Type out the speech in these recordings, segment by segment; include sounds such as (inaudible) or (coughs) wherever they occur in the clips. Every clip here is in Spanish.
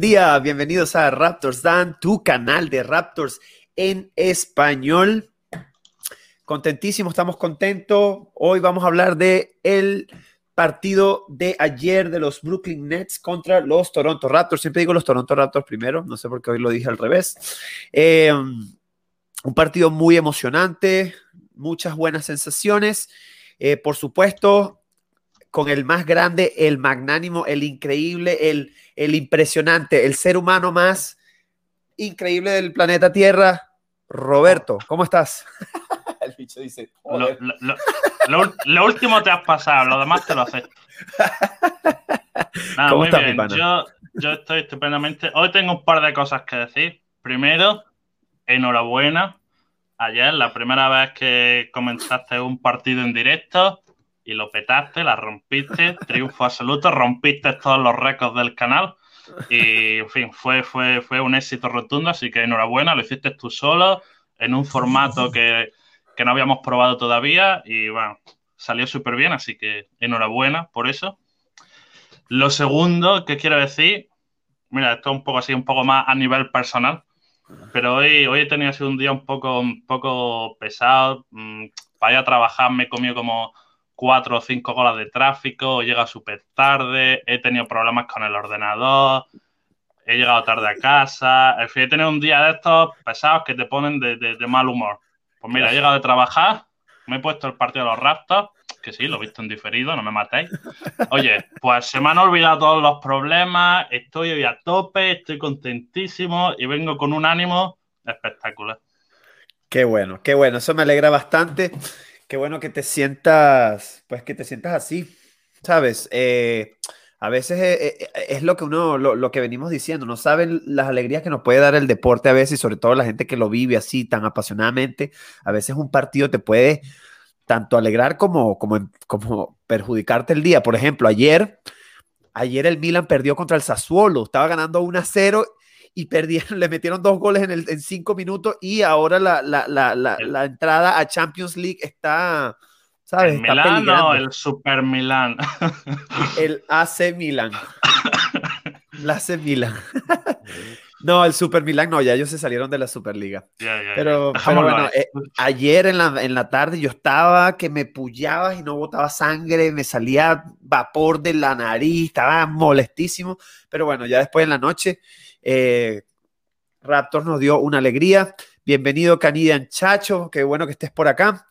Día, bienvenidos a Raptors Dan, tu canal de Raptors en español. Contentísimo, estamos contentos. Hoy vamos a hablar de el partido de ayer de los Brooklyn Nets contra los Toronto Raptors. Siempre digo los Toronto Raptors primero, no sé por qué hoy lo dije al revés. Eh, un partido muy emocionante, muchas buenas sensaciones. Eh, por supuesto, con el más grande, el magnánimo, el increíble, el, el impresionante, el ser humano más increíble del planeta Tierra, Roberto. ¿Cómo estás? (laughs) el bicho dice, lo, último te has pasado, lo demás te lo haces. (laughs) Nada, muy bien. Yo, yo estoy estupendamente. Hoy tengo un par de cosas que decir. Primero, enhorabuena. Ayer, la primera vez que comentaste un partido en directo, y lo petaste, la rompiste, triunfo absoluto, rompiste todos los récords del canal y, en fin, fue, fue, fue un éxito rotundo, así que enhorabuena, lo hiciste tú solo, en un formato que, que no habíamos probado todavía y, bueno, salió súper bien, así que enhorabuena por eso. Lo segundo que quiero decir, mira, esto es un poco así, un poco más a nivel personal, pero hoy, hoy he tenido así un día un poco, un poco pesado, mm, para ir a trabajar me he comido como cuatro o cinco horas de tráfico, llega súper tarde, he tenido problemas con el ordenador, he llegado tarde a casa, en fin, he tenido un día de estos pesados que te ponen de, mal humor. Pues mira, he llegado de trabajar, me he puesto el partido de los Raptors, que sí, lo he visto en diferido, no me matéis. Oye, pues se me han olvidado todos los problemas, estoy hoy a tope, estoy contentísimo y vengo con un ánimo espectacular. Qué bueno, qué bueno, eso me alegra bastante. Qué bueno que te sientas, pues que te sientas así, ¿sabes? Eh, a veces eh, eh, es, lo que uno, lo, que venimos diciendo, no saben las alegrías que nos puede dar el deporte a veces, y sobre todo la gente que lo vive así tan apasionadamente. A veces un partido te puede tanto alegrar como, como, como perjudicarte el día. Por ejemplo, ayer, ayer el Milan perdió contra el Sassuolo, estaba ganando 1 a 0 y perdieron, (laughs) le metieron dos goles en, el, en cinco minutos y ahora la, la, la, la entrada a Champions League está, ¿sabes? ¿El o el Super (laughs) Milan? (laughs) El AC Milan. El AC Milan. No, el Super Milan no, ya ellos se salieron de la Superliga. pero, pero bueno, eh, ayer en la, en la tarde yo estaba que me pullaba y no botaba sangre, me salía vapor de la nariz, estaba molestísimo. Pero bueno, ya después en la noche eh, Raptors nos dio una alegría. Bienvenido, Canidian Chacho. Qué bueno que estés por acá.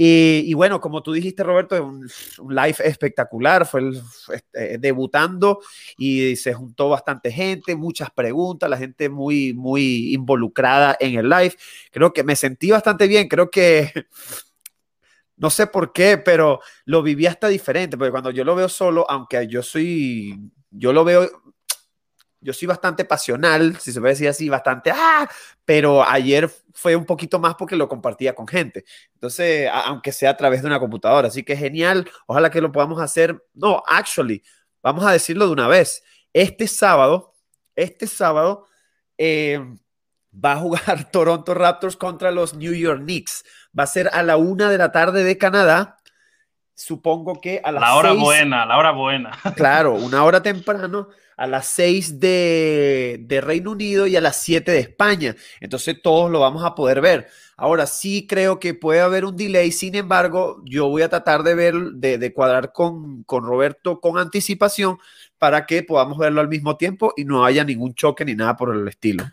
Y, bueno, como tú dijiste, Roberto, un, un live espectacular. Fue este, debutando y se juntó bastante gente, muchas preguntas, la gente muy, muy involucrada en el live. Creo que me sentí bastante bien. Creo que (laughs) no sé por qué, pero lo viví hasta diferente, porque cuando yo lo veo solo, aunque yo soy, yo lo veo yo soy bastante pasional, si se puede decir así, bastante, ah, pero ayer fue un poquito más porque lo compartía con gente. Entonces, aunque sea a través de una computadora, así que genial, ojalá que lo podamos hacer. No, actually, vamos a decirlo de una vez. Este sábado, este sábado eh, va a jugar (laughs) Toronto Raptors contra los New York Knicks. Va a ser a la una de la tarde de Canadá supongo que a las La hora buena, la hora buena. (laughs) Claro, una hora temprano a las 6 de, de, Reino Unido y a las 7 de España. Entonces todos lo vamos a poder ver. Ahora sí creo que puede haber un delay, sin embargo, yo voy a tratar de ver, de, de cuadrar con, con Roberto con anticipación para que podamos verlo al mismo tiempo y no haya ningún choque ni nada por el estilo.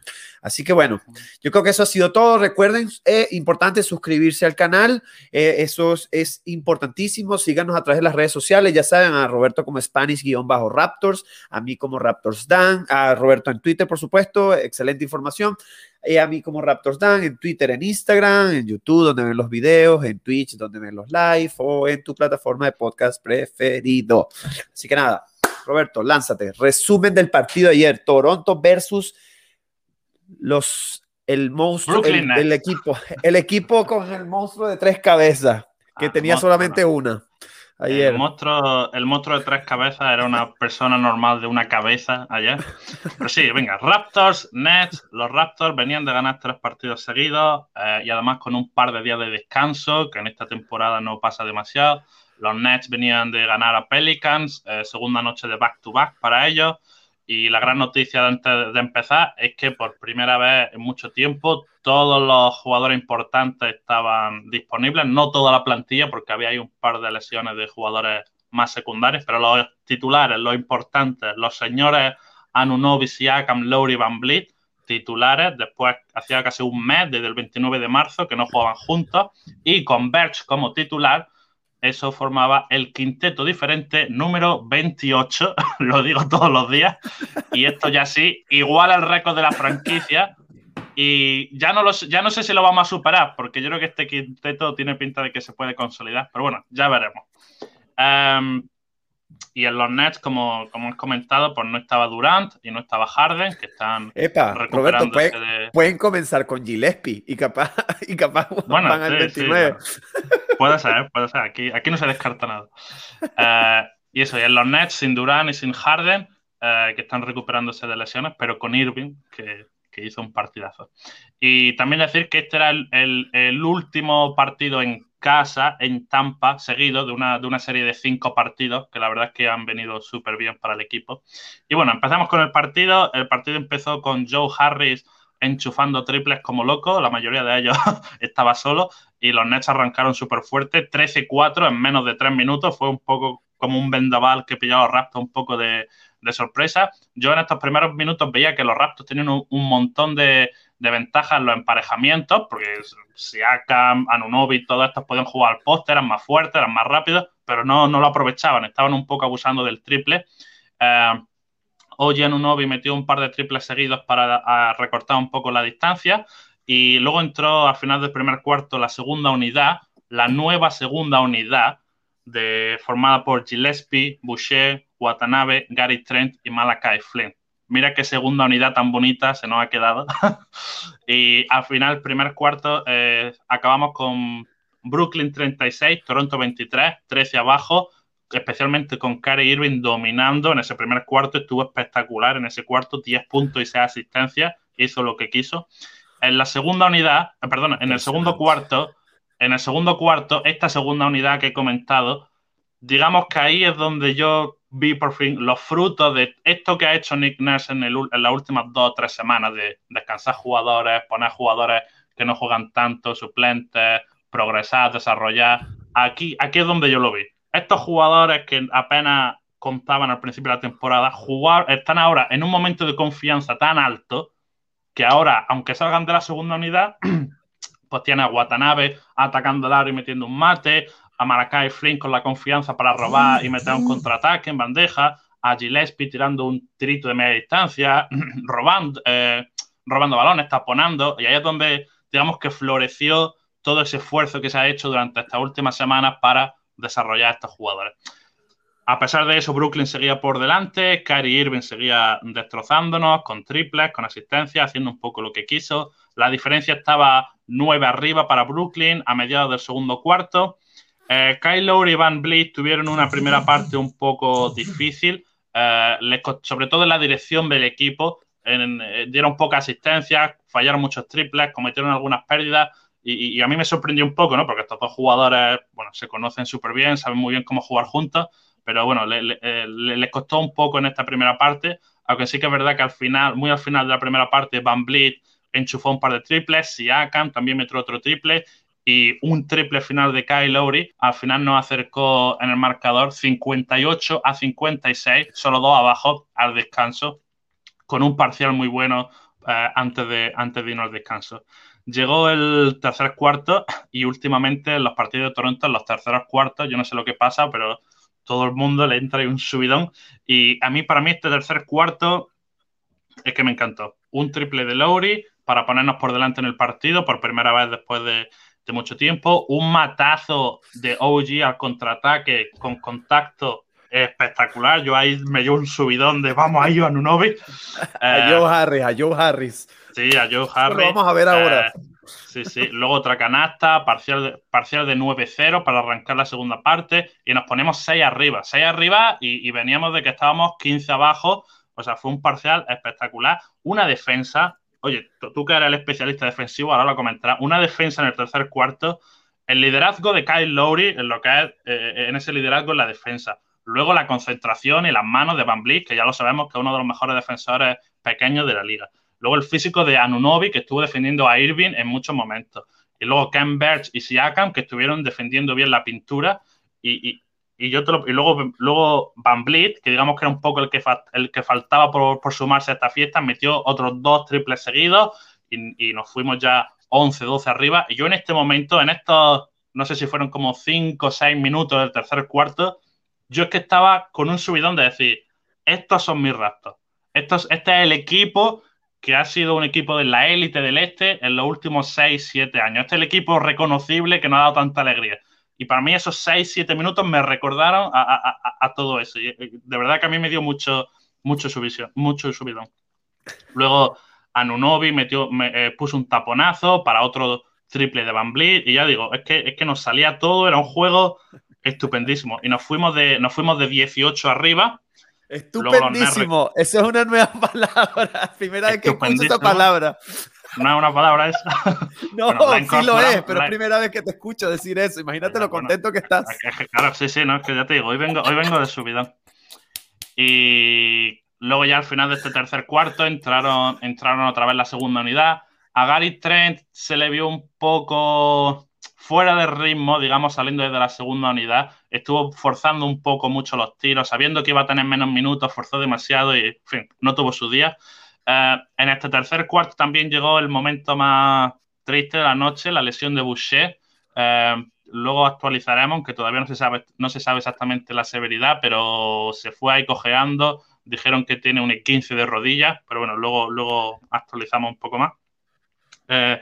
Así que bueno, yo creo que eso ha sido todo. Recuerden, es eh, importante suscribirse al canal. Eh, eso es, importantísimo. Síganos a través de las redes sociales. Ya saben, a Roberto como Spanish-Raptors, a mí como Raptors Dan, a Roberto en Twitter, por supuesto. Excelente información. Y a mí como Raptors Dan en Twitter, en Instagram, en YouTube, donde ven los videos, en Twitch, donde ven los live o en tu plataforma de podcast preferido. Así que nada, Roberto, lánzate. Resumen del partido de ayer. Toronto versus los el monstruo, el, equipo, (laughs) el equipo con el monstruo de tres cabezas, que ah, tenía solamente una. Ayer. El monstruo, el monstruo de tres cabezas era una persona normal de una cabeza ayer. Pero sí, venga, Raptors, Nets, los Raptors venían de ganar tres partidos seguidos eh, y además con un par de días de descanso, que en esta temporada no pasa demasiado. Los Nets venían de ganar a Pelicans, eh, segunda noche de back-to-back para ellos. Y la gran noticia antes de empezar es que por primera vez en mucho tiempo todos los jugadores importantes estaban disponibles, no toda la plantilla, porque había ahí un par de lesiones de jugadores más secundarios, pero los titulares, los importantes, los señores Anunobi, Siakam, Lowry, Van Vliet, titulares, después hacía casi un mes, desde el 29 de marzo, que no jugaban juntos, y con Birch como titular, eso formaba el quinteto diferente número 28, (laughs) lo digo todos los días, y esto ya sí, igual al récord de la franquicia, y ya no, lo, ya no sé si lo vamos a superar, porque yo creo que este quinteto tiene pinta de que se puede consolidar, pero bueno, ya veremos. Em, y en los Nets, como, como hemos comentado, pues no estaba Durant y no estaba Harden, que están Epa, Roberto, pueden, comenzar con Gillespie y capaz, (laughs) y capaz bueno, van al 29. Puede ser, puede ser. Aquí, aquí no se descarta nada. Eh, y eso, y en los Nets, sin Durant y sin Harden, eh, que están recuperándose de lesiones, pero con Irving, que, que, hizo un partidazo. Y también decir que este era el, el, el último partido en casa en Tampa, seguido de una, de una serie de cinco partidos, que la verdad es que han venido súper bien para el equipo. Y bueno, empezamos con el partido. El partido empezó con Joe Harris enchufando triples como loco, la mayoría de ellos (laughs) estaba solo, y los Nets arrancaron súper fuerte, 13-4 en menos de tres minutos, fue un poco como un vendaval que pillaba a los Raptors un poco de, sorpresa. Yo en estos primeros minutos veía que los Raptors tenían un montón de, de ventaja en los emparejamientos, porque Siakam, Anunobi, todos estos podían jugar al poste, eran más fuertes, eran más rápidos, pero no, no lo aprovechaban, estaban un poco abusando del triple. Eh, Oye Anunobi metió un par de triples seguidos para recortar un poco la distancia y luego entró al final del primer cuarto la segunda unidad, la nueva segunda unidad formada por Gillespie, Boucher, Watanabe, Gary Trent y Malakai Flynn mira qué segunda unidad tan bonita se nos ha quedado. (laughs) y al final, primer cuarto, eh, acabamos con Brooklyn 36, Toronto 23, 13 abajo, especialmente con Kyrie Irving dominando en ese primer cuarto, estuvo espectacular en ese cuarto, 10 puntos y 6 asistencias, hizo lo que quiso. En la segunda unidad, eh, perdón, en el segundo cuarto, en el segundo cuarto, esta segunda unidad que he comentado, digamos que ahí es donde yo vi por fin los frutos de esto que ha hecho Nick Nurse en, las últimas dos o tres semanas de descansar jugadores, poner jugadores que no juegan tanto, suplentes, progresar, desarrollar. Aquí, aquí es donde yo lo vi. Estos jugadores que apenas contaban al principio de la temporada, jugar, están ahora en un momento de confianza tan alto que ahora, aunque salgan de la segunda unidad, (clears throat) pues tiene a Watanabe atacando el y metiendo un mate, a Maracay Flynn con la confianza para robar y meter un contraataque en bandeja, a Gillespie tirando un trito de media distancia, (clears throat) robando, eh, robando balones, taponando, y ahí es donde digamos que floreció todo ese esfuerzo que se ha hecho durante estas últimas semanas para desarrollar a estos jugadores. A pesar de eso, Brooklyn seguía por delante, Kyrie Irving seguía destrozándonos con triples, con asistencia, haciendo un poco lo que quiso. La diferencia estaba nueve arriba para Brooklyn a mediados del segundo cuarto. Eh, Kyle Lowry y Van Vliet tuvieron una primera parte un poco difícil, eh, sobre todo en la dirección del equipo. Eh, dieron poca asistencia, fallaron muchos triples, cometieron algunas pérdidas y, a mí me sorprendió un poco, ¿no? Porque estos dos jugadores, bueno, se conocen súper bien, saben muy bien cómo jugar juntos, pero bueno, les costó un poco en esta primera parte, aunque sí que es verdad que al final, muy al final de la primera parte, Van Vliet enchufó un par de triples, Siakam también metió otro triple y un triple final de Kyle Lowry, al final nos acercó en el marcador 58 a 56, solo dos abajo al descanso, con un parcial muy bueno eh, antes, de, antes de irnos al descanso. Llegó el tercer cuarto y últimamente en los partidos de Toronto, en los terceros cuartos, yo no sé lo que pasa, pero todo el mundo le entra y un subidón. Y a mí, para mí, este tercer cuarto es que me encantó. Un triple de Lowry para ponernos por delante en el partido por primera vez después de, de mucho tiempo. Un matazo de OG al contraataque con contacto espectacular. Yo ahí me dio un subidón de vamos a ir a Nunovi. a Joe Harris, a Joe Harris. Sí, a Joe Harris. Lo vamos a ver ahora. Eh, sí, sí. Luego otra canasta, parcial de, parcial de 9-0 para arrancar la segunda parte y nos ponemos 6 arriba. 6 arriba y, veníamos de que estábamos 15 abajo. O sea, fue un parcial espectacular. Una defensa oye, tú que eres el especialista defensivo, ahora lo comentarás, una defensa en el tercer cuarto, el liderazgo de Kyle Lowry, en lo que es, eh, en ese liderazgo en la defensa. Luego la concentración y las manos de Van Vliet, que ya lo sabemos que es uno de los mejores defensores pequeños de la liga. Luego el físico de Anunobi, que estuvo defendiendo a Irving en muchos momentos. Y luego Ken Birch y Siakam, que estuvieron defendiendo bien la pintura. Y, yo y luego, luego Van Vliet, que digamos que era un poco el que, el que faltaba por, por, sumarse a esta fiesta, metió otros dos triples seguidos y, y nos fuimos ya 11, 12 arriba. Y yo en este momento, en estos, no sé si fueron como 5 o 6 minutos del tercer cuarto, yo es que estaba con un subidón de decir, estos son mis raptos. Estos, este es el equipo que ha sido un equipo de la élite del este en los últimos 6, 7 años. Este es el equipo reconocible que nos ha dado tanta alegría. Y para mí esos 6, 7 minutos me recordaron a, todo eso. Y de verdad que a mí me dio mucho, mucho, subidón, mucho subidón. Luego Anunobi metió, me, eh, puso un taponazo para otro triple de Van Vliet. Y ya digo, es que, es que nos salía todo, era un juego estupendísimo. Y nos fuimos de, nos fuimos de 18 arriba. Estupendísimo. Eso es una nueva (laughs) palabra. Primera vez que escucho esta palabra. No es una palabra esa. (laughs) No, sí lo es, pero es primera vez que te escucho decir eso. Imagínate lo contento que estás. Claro, sí, sí, no, es que ya te digo, hoy vengo, hoy vengo de subidón. Y luego ya al final de este tercer cuarto entraron, entraron otra vez la segunda unidad. A Gary Trent se le vio un poco fuera de ritmo, digamos, saliendo desde la segunda unidad. Estuvo forzando un poco mucho los tiros, sabiendo que iba a tener menos minutos, forzó demasiado y, en fin, no tuvo su día. Eh, en este tercer cuarto también llegó el momento más triste de la noche, la lesión de Boucher. Eh, luego actualizaremos, aunque todavía no se, sabe, no se sabe exactamente la severidad, pero se fue ahí cojeando. Dijeron que tiene un 15 de rodillas, pero bueno, luego, luego actualizamos un poco más. Eh,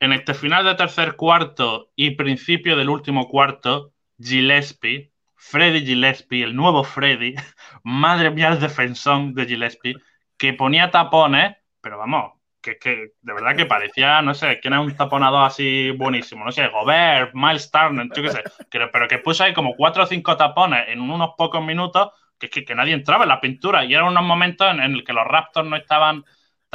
en este final de tercer cuarto y principio del último cuarto, Gillespie, Freddy Gillespie, el nuevo Freddy, (laughs) madre mía, el defensor de Gillespie, que ponía tapones, pero vamos, que, que de verdad que parecía, no sé, quién es un taponador así buenísimo, no sé, Gobert, Miles Turner, yo qué sé, pero, pero que puso ahí como cuatro o cinco tapones en unos pocos minutos, que, que, que nadie entraba en la pintura, y eran unos momentos en, en el que los Raptors no estaban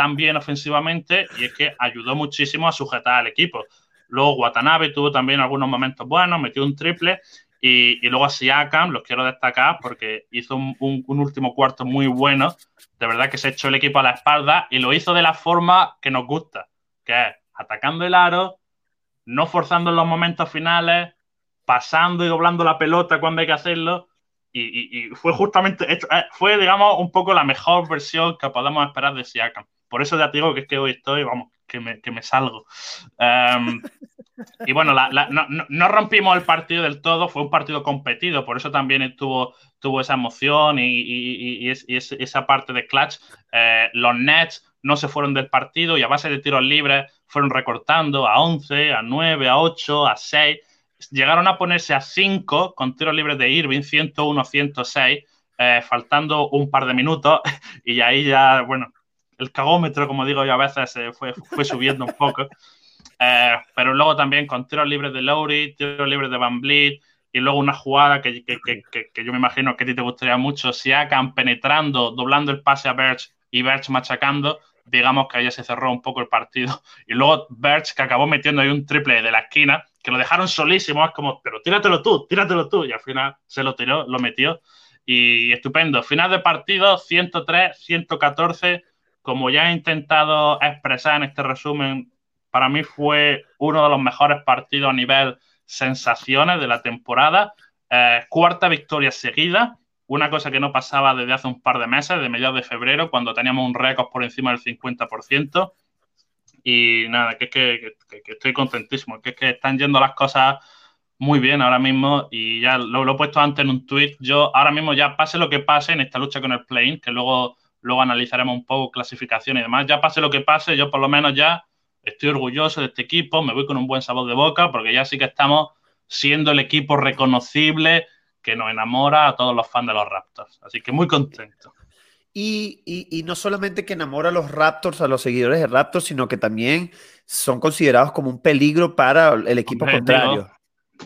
tan bien ofensivamente y es que ayudó muchísimo a sujetar al equipo. Luego Watanabe tuvo también algunos momentos buenos, metió un triple y, luego a Siakam los quiero destacar porque hizo un, último cuarto muy bueno. De verdad que se echó el equipo a la espalda y lo hizo de la forma que nos gusta, que es atacando el aro, no forzando en los momentos finales, pasando y doblando la pelota cuando hay que hacerlo. Y, fue justamente, eh, fue, digamos, un poco la mejor versión que podemos esperar de Siakam. Por eso ya te digo que es que hoy estoy, vamos, que me, que me salgo. Em, (laughs) y bueno, no, rompimos el partido del todo, fue un partido competido, por eso también tuvo, tuvo esa emoción y, esa parte de clutch. Eh, los Nets no se fueron del partido y a base de tiros libres fueron recortando a 11, a 9, a 8, a 6. Llegaron a ponerse a 5 con tiros libres de Irving, 101, 106, eh, faltando un par de minutos (laughs) y ahí ya, bueno, el cagómetro, como digo yo a veces, eh, fue, fue subiendo un poco. (laughs) Eh, pero luego también con tiros libres de Lowry, tiros libres de Van Vliet, y luego una jugada que, que, que, que, yo me imagino que a ti te gustaría mucho, si Siakam penetrando, doblando el pase a Birch y Birch machacando, digamos que ahí se cerró un poco el partido. (laughs) Y luego Birch que acabó metiendo ahí un triple de la esquina, que lo dejaron solísimo, es como, pero tíratelo tú, tíratelo tú, y al final se lo tiró, lo metió. Y estupendo. Final de partido, 103, 114 como ya he intentado expresar en este resumen, para mí fue uno de los mejores partidos a nivel sensaciones de la temporada. Eh, cuarta victoria seguida, una cosa que no pasaba desde hace un par de meses, de mediados de febrero, cuando teníamos un récord por encima del 50%. Y nada, que es que, estoy contentísimo, que es que están yendo las cosas muy bien ahora mismo y ya lo, he puesto antes en un tweet. Yo ahora mismo ya pase lo que pase en esta lucha con el plane, que luego luego analizaremos un poco clasificación y demás. Ya pase lo que pase, yo por lo menos ya estoy orgulloso de este equipo, me voy con un buen sabor de boca, porque ya sí que estamos siendo el equipo reconocible que nos enamora a todos los fans de los Raptors. Así que muy contento. Y, no solamente que enamora a los Raptors, a los seguidores de Raptors, sino que también son considerados como un peligro para el equipo contrario.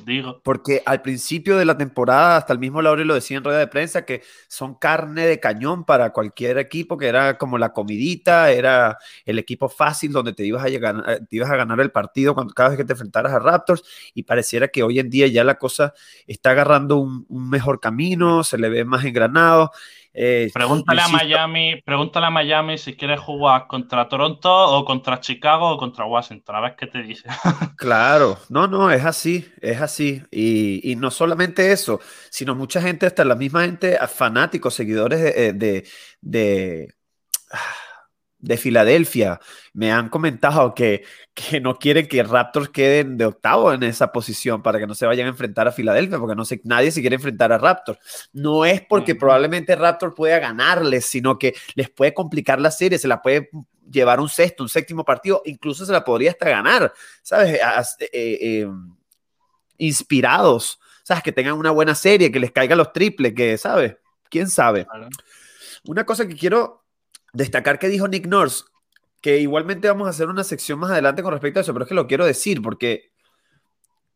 digo. Porque al principio de la temporada, hasta el mismo Laure lo decía en rueda de prensa, que son carne de cañón para cualquier equipo, que era como la comidita, era el equipo fácil donde te ibas a, llegar, eh, te ibas a ganar el partido cuando, cada vez que te enfrentaras a Raptors, y pareciera que hoy en día ya la cosa está agarrando un, un mejor camino, se le ve más engranado. Eh, pregúntale a Miami, pregúntale a Miami si quieres jugar contra Toronto o contra Chicago o contra Washington, a ver qué te dice. (laughs) claro, no, no, es así, es así. Y, no solamente eso, sino mucha gente, hasta la misma gente, fanáticos, seguidores de, de de Filadelfia me han comentado que, que, no quieren que Raptors queden de octavo en esa posición para que no se vayan a enfrentar a Filadelfia, porque no sé, nadie se quiere enfrentar a Raptors. No es porque probablemente Raptors pueda ganarles, sino que les puede complicar la serie, se la puede llevar un sexto, un séptimo partido, incluso se la podría hasta ganar, ¿sabes? Eh, eh, inspirados, ¿sabes? Que tengan una buena serie, que les caigan los triples, que, ¿sabes? ¿Quién sabe? Una cosa que quiero destacar que dijo Nick Nurse, que igualmente vamos a hacer una sección más adelante con respecto a eso, pero es que lo quiero decir porque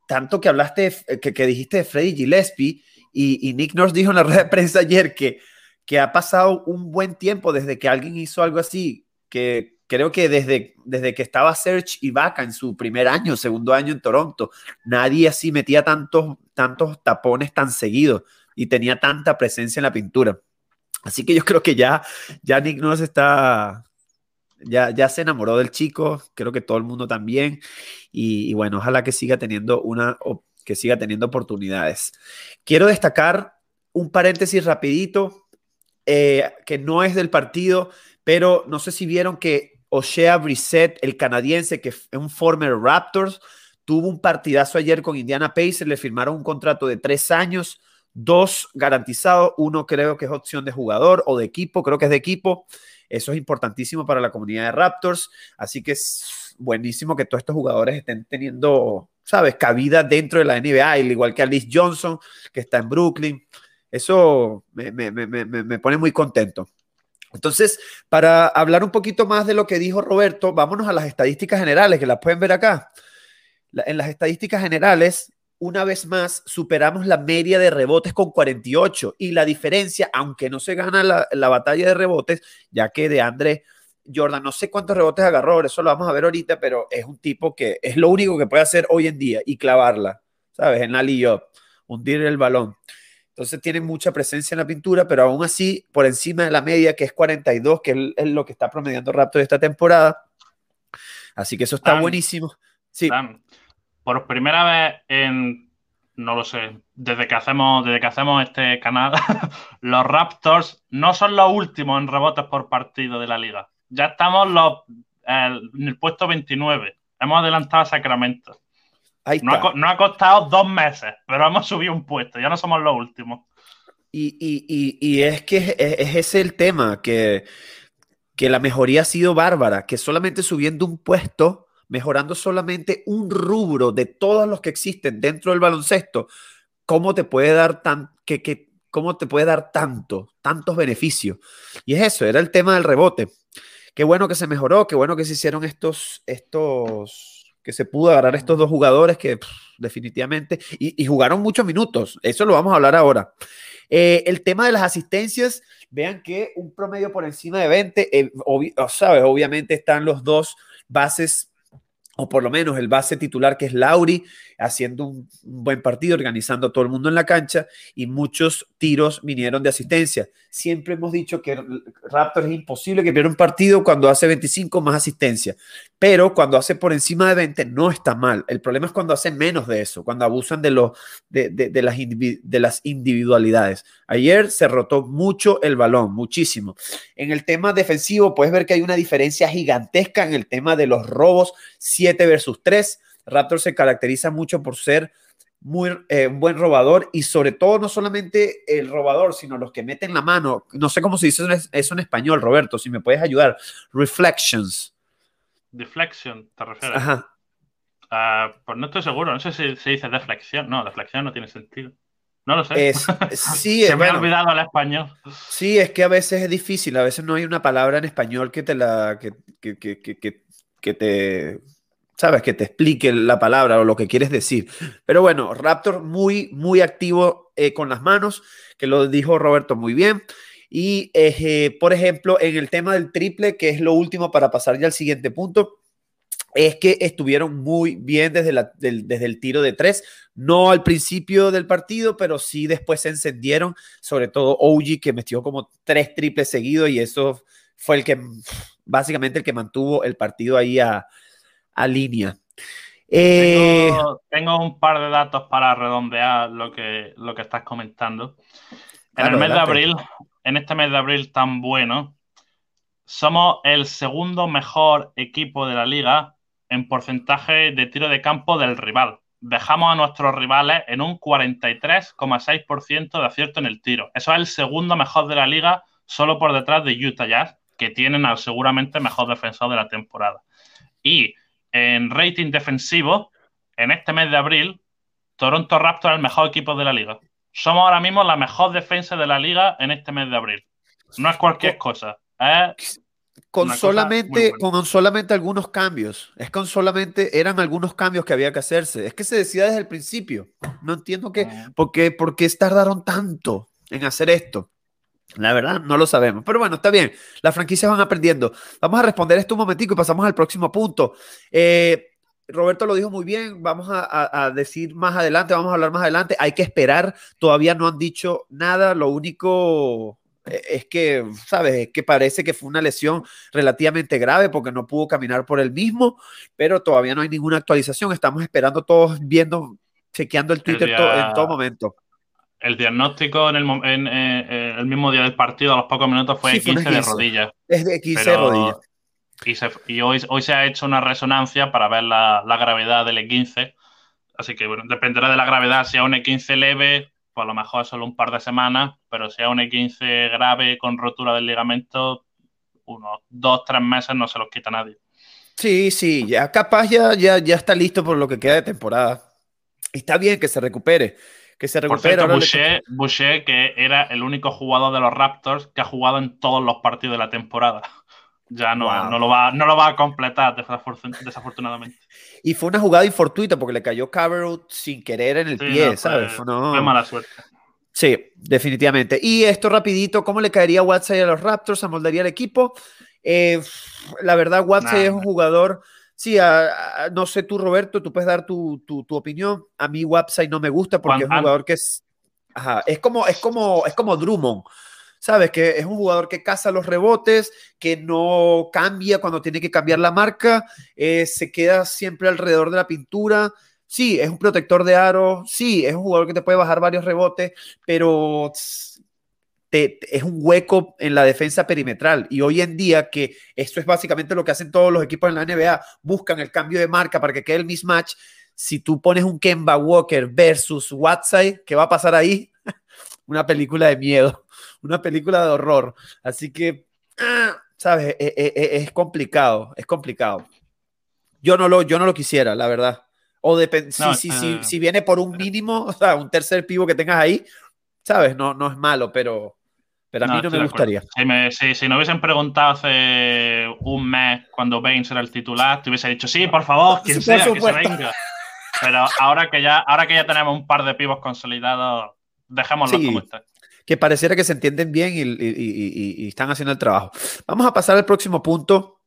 tanto que hablaste, que, que, dijiste de Freddy Gillespie y, Nick Nurse dijo en la rueda de prensa ayer que, que ha pasado un buen tiempo desde que alguien hizo algo así, que creo que desde, desde que estaba Serge Ibaka en su primer año, segundo año en Toronto, nadie así metía tantos, tantos tapones tan seguidos y tenía tanta presencia en la pintura. Así que yo creo que ya, ya Nick Nurse está, ya, ya se enamoró del chico, creo que todo el mundo también, y, bueno, ojalá que siga teniendo una, que siga teniendo oportunidades. Quiero destacar un paréntesis rapidito, eh, que no es del partido, pero no sé si vieron que O'Shea Brissett, el canadiense, que es un former Raptors, tuvo un partidazo ayer con Indiana Pacers, le firmaron un contrato de tres años, dos garantizados, uno creo que es opción de jugador o de equipo, creo que es de equipo. Eso es importantísimo para la comunidad de Raptors, así que es buenísimo que todos estos jugadores estén teniendo, sabes, cabida dentro de la NBA, al igual que Alice Johnson, que está en Brooklyn. Eso me, me pone muy contento. Entonces, para hablar un poquito más de lo que dijo Roberto, vámonos a las estadísticas generales, que las pueden ver acá. En las estadísticas generales, una vez más superamos la media de rebotes con 48 y la diferencia, aunque no se gana la, batalla de rebotes, ya que de André Jordan no sé cuántos rebotes agarró, eso lo vamos a ver ahorita, pero es un tipo que es lo único que puede hacer hoy en día y clavarla, ¿sabes? En la un hundir el balón. Entonces tiene mucha presencia en la pintura, pero aún así, por encima de la media, que es 42, que es, lo que está promediando Raptor esta temporada. Así que eso está buenísimo. Sí por primera vez en, no lo sé, desde que hacemos, desde que hacemos este canal, (laughs) los Raptors no son los últimos en rebotes por partido de la liga. Ya estamos los, en el puesto 29. Hemos adelantado a Sacramento. No ha, no ha, costado dos meses, pero hemos subido un puesto. Ya no somos los últimos. Y, y, y, es que es, es, ese el tema, que, que la mejoría ha sido bárbara, que solamente subiendo un puesto mejorando solamente un rubro de todos los que existen dentro del baloncesto, ¿cómo te puede dar tan, que, cómo te puede dar tanto, tantos beneficios? Y es eso, era el tema del rebote. Qué bueno que se mejoró, qué bueno que se hicieron estos, estos, que se pudo agarrar estos dos jugadores que definitivamente, y, jugaron muchos minutos, eso lo vamos a hablar ahora. Eh, el tema de las asistencias, vean que un promedio por encima de 20, eh, sabes, obviamente están los dos bases o por lo menos el base titular que es Lauri, haciendo un, buen partido, organizando a todo el mundo en la cancha y muchos tiros vinieron de asistencia. Siempre hemos dicho que Raptor es imposible que pierda un partido cuando hace 25 más asistencia, pero cuando hace por encima de 20 no está mal. El problema es cuando hace menos de eso, cuando abusan de, lo, de, de, las, de las individualidades. Ayer se rotó mucho el balón, muchísimo. En el tema defensivo puedes ver que hay una diferencia gigantesca en el tema de los robos 7 versus 3 Raptor se caracteriza mucho por ser muy eh, un buen robador y sobre todo no solamente el robador, sino los que meten la mano. No sé cómo se dice eso en español, Roberto, si me puedes ayudar. Reflections. Deflection, ¿te refieres? Ajá. Ah, pues no estoy seguro, no sé si se dice deflexión. No, deflexión no tiene sentido. No lo sé. (laughs) sí, se me ha olvidado el español. Sí, es que a veces es difícil, a veces no hay una palabra en español que te la que, que, que, que te sabes, que te explique la palabra o lo que quieres decir. Pero bueno, Raptor muy, muy activo eh, con las manos, que lo dijo Roberto muy bien. Y, eh, por ejemplo, en el tema del triple, que es lo último para pasar ya al siguiente punto, es que estuvieron muy bien desde, la, desde el tiro de tres, no al principio del partido, pero sí después se encendieron, sobre todo OG, que metió como tres triples seguidos y eso fue el que, básicamente el que mantuvo el partido ahí a, a línea. Eh, tengo, un par de datos para redondear lo que, lo que estás comentando. En el mes de abril, en este mes de abril tan bueno, somos el segundo mejor equipo de la liga en porcentaje de tiro de campo del rival. Dejamos a nuestros rivales en un 43,6% de acierto en el tiro. Eso es el segundo mejor de la liga, solo por detrás de Utah Jazz, que tienen al seguramente mejor defensor de la temporada. Y en rating defensivo, en este mes de abril, Toronto Raptors es el mejor equipo de la liga. Somos ahora mismo la mejor defensa de la liga en este mes de abril. No es cualquier cosa. con solamente, con solamente algunos cambios. Es con solamente, eran algunos cambios que había que hacerse. Es que se decía desde el principio. No entiendo qué, por, qué, por qué tardaron tanto en hacer esto. La verdad, no lo sabemos. Pero bueno, está bien. Las franquicias van aprendiendo. Vamos a responder esto un momentico y pasamos al próximo punto. Eh, Roberto lo dijo muy bien. Vamos a, decir más adelante, vamos a hablar más adelante. Hay que esperar. Todavía no han dicho nada. Lo único eh, es que, ¿sabes? que parece que fue una lesión relativamente grave porque no pudo caminar por el mismo, pero todavía no hay ninguna actualización. Estamos esperando todos viendo, chequeando el Twitter en todo momento. El diagnóstico en el, en, eh, eh, el, mismo día del partido, a los pocos minutos, fue 15 de rodillas. Es de 15 de rodillas. Y, hoy, hoy se ha hecho una resonancia para ver la, gravedad del E15. Así que, bueno, dependerá de la gravedad. Si es un E15 leve, pues a lo mejor es solo un par de semanas. Pero si es un E15 grave con rotura del ligamento, unos dos, tres meses no se los quita nadie. Sí, sí, ya capaz ya, ya, ya está listo por lo que queda de temporada. Está bien que se recupere que se recupera. Por Boucher, que era el único jugador de los Raptors que ha jugado en todos los partidos de la temporada. (laughs) Ya no, no, lo, va, no lo va a completar, desafortunadamente. Y fue una jugada infortuita porque le cayó Cabarrot sin querer en el pie, ¿sabes? Fue, mala suerte. Sí, definitivamente. Y esto rapidito, ¿cómo le caería Watson a los Raptors? ¿Amoldaría el equipo? Eh, la verdad, Watson es un jugador Sí, no sé tú, Roberto, tú puedes dar tu, opinión. A mí website no me gusta porque es un jugador que es, es como, es como, es como Drummond. ¿Sabes? Que es un jugador que caza los rebotes, que no cambia cuando tiene que cambiar la marca, eh, se queda siempre alrededor de la pintura. Sí, es un protector de aro, sí, es un jugador que te puede bajar varios rebotes, pero es un hueco en la defensa perimetral. Y hoy en día, que esto es básicamente lo que hacen todos los equipos en la NBA, buscan el cambio de marca para que quede el mismatch. Si tú pones un Kemba Walker versus Watson, ¿qué va a pasar ahí? (laughs) una película de miedo, (laughs) una película de horror. Así que, ah, ¿sabes? E, e, e, es, complicado, es complicado. Yo no lo, yo no lo quisiera, la verdad. O depende, si, si, si, viene por un mínimo, o sea, un tercer pivo que tengas ahí, ¿sabes? No, no es malo, pero pero a mí no me gustaría. Si, no hubiesen preguntado hace un mes cuando Baines era el titular, te hubiese dicho, sí, por favor, (laughs) quien sea, que se venga. Pero ahora que, ya, ahora que ya tenemos un par de pibos consolidados, dejémoslo como está. Que pareciera que se entienden bien y, están haciendo el trabajo. Vamos a pasar al próximo punto.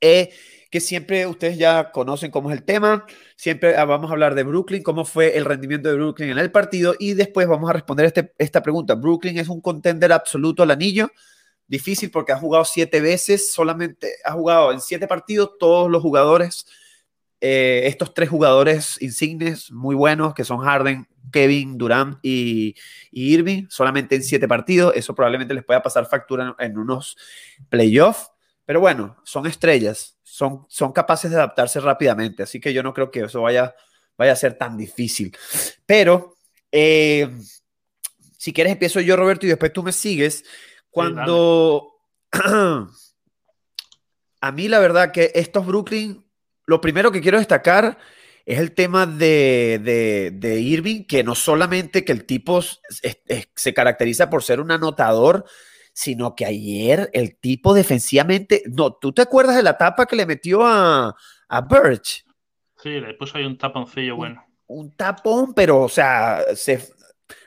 Eh, que siempre ustedes ya conocen cómo es el tema. Siempre ah, vamos a hablar de Brooklyn, cómo fue el rendimiento de Brooklyn en el partido y después vamos a responder este, esta pregunta. Brooklyn es un contender absoluto al anillo. Difícil porque ha jugado siete veces, solamente ha jugado en siete partidos todos los jugadores, eh, estos tres jugadores insignes muy buenos que son Harden, Kevin, Durant y, Irving, solamente en siete partidos. Eso probablemente les pueda pasar factura en unos playoffs. Pero bueno, son estrellas son, son capaces de adaptarse rápidamente, así que yo no creo que eso vaya, vaya a ser tan difícil. Pero, eh, si quieres, empiezo yo, Roberto, y después tú me sigues. Cuando... (clears throat) a mí la verdad que estos Brooklyn, lo primero que quiero destacar es el tema de, de, Irving, que no solamente que el tipo se caracteriza por ser un anotador, sino que ayer el tipo defensivamente, no, ¿tú te acuerdas de la tapa que le metió a, a Birch? Sí, le puso ahí un taponcillo bueno. Un, tapón, pero, o sea, se,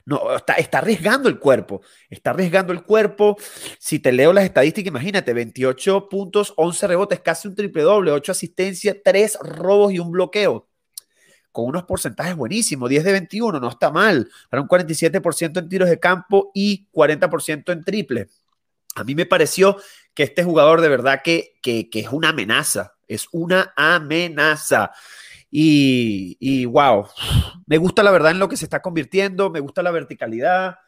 no, está, está, arriesgando el cuerpo, está arriesgando el cuerpo. Si te leo las estadísticas, imagínate, 28 puntos, 11 rebotes, casi un triple doble, 8 asistencias, 3 robos y un bloqueo. Con unos porcentajes buenísimos, 10 de 21, no está mal, para un 47% en tiros de campo y 40% en triple. A mí me pareció que este jugador de verdad que, que, es una amenaza, es una amenaza. Y, wow, me gusta la verdad en lo que se está convirtiendo, me gusta la verticalidad.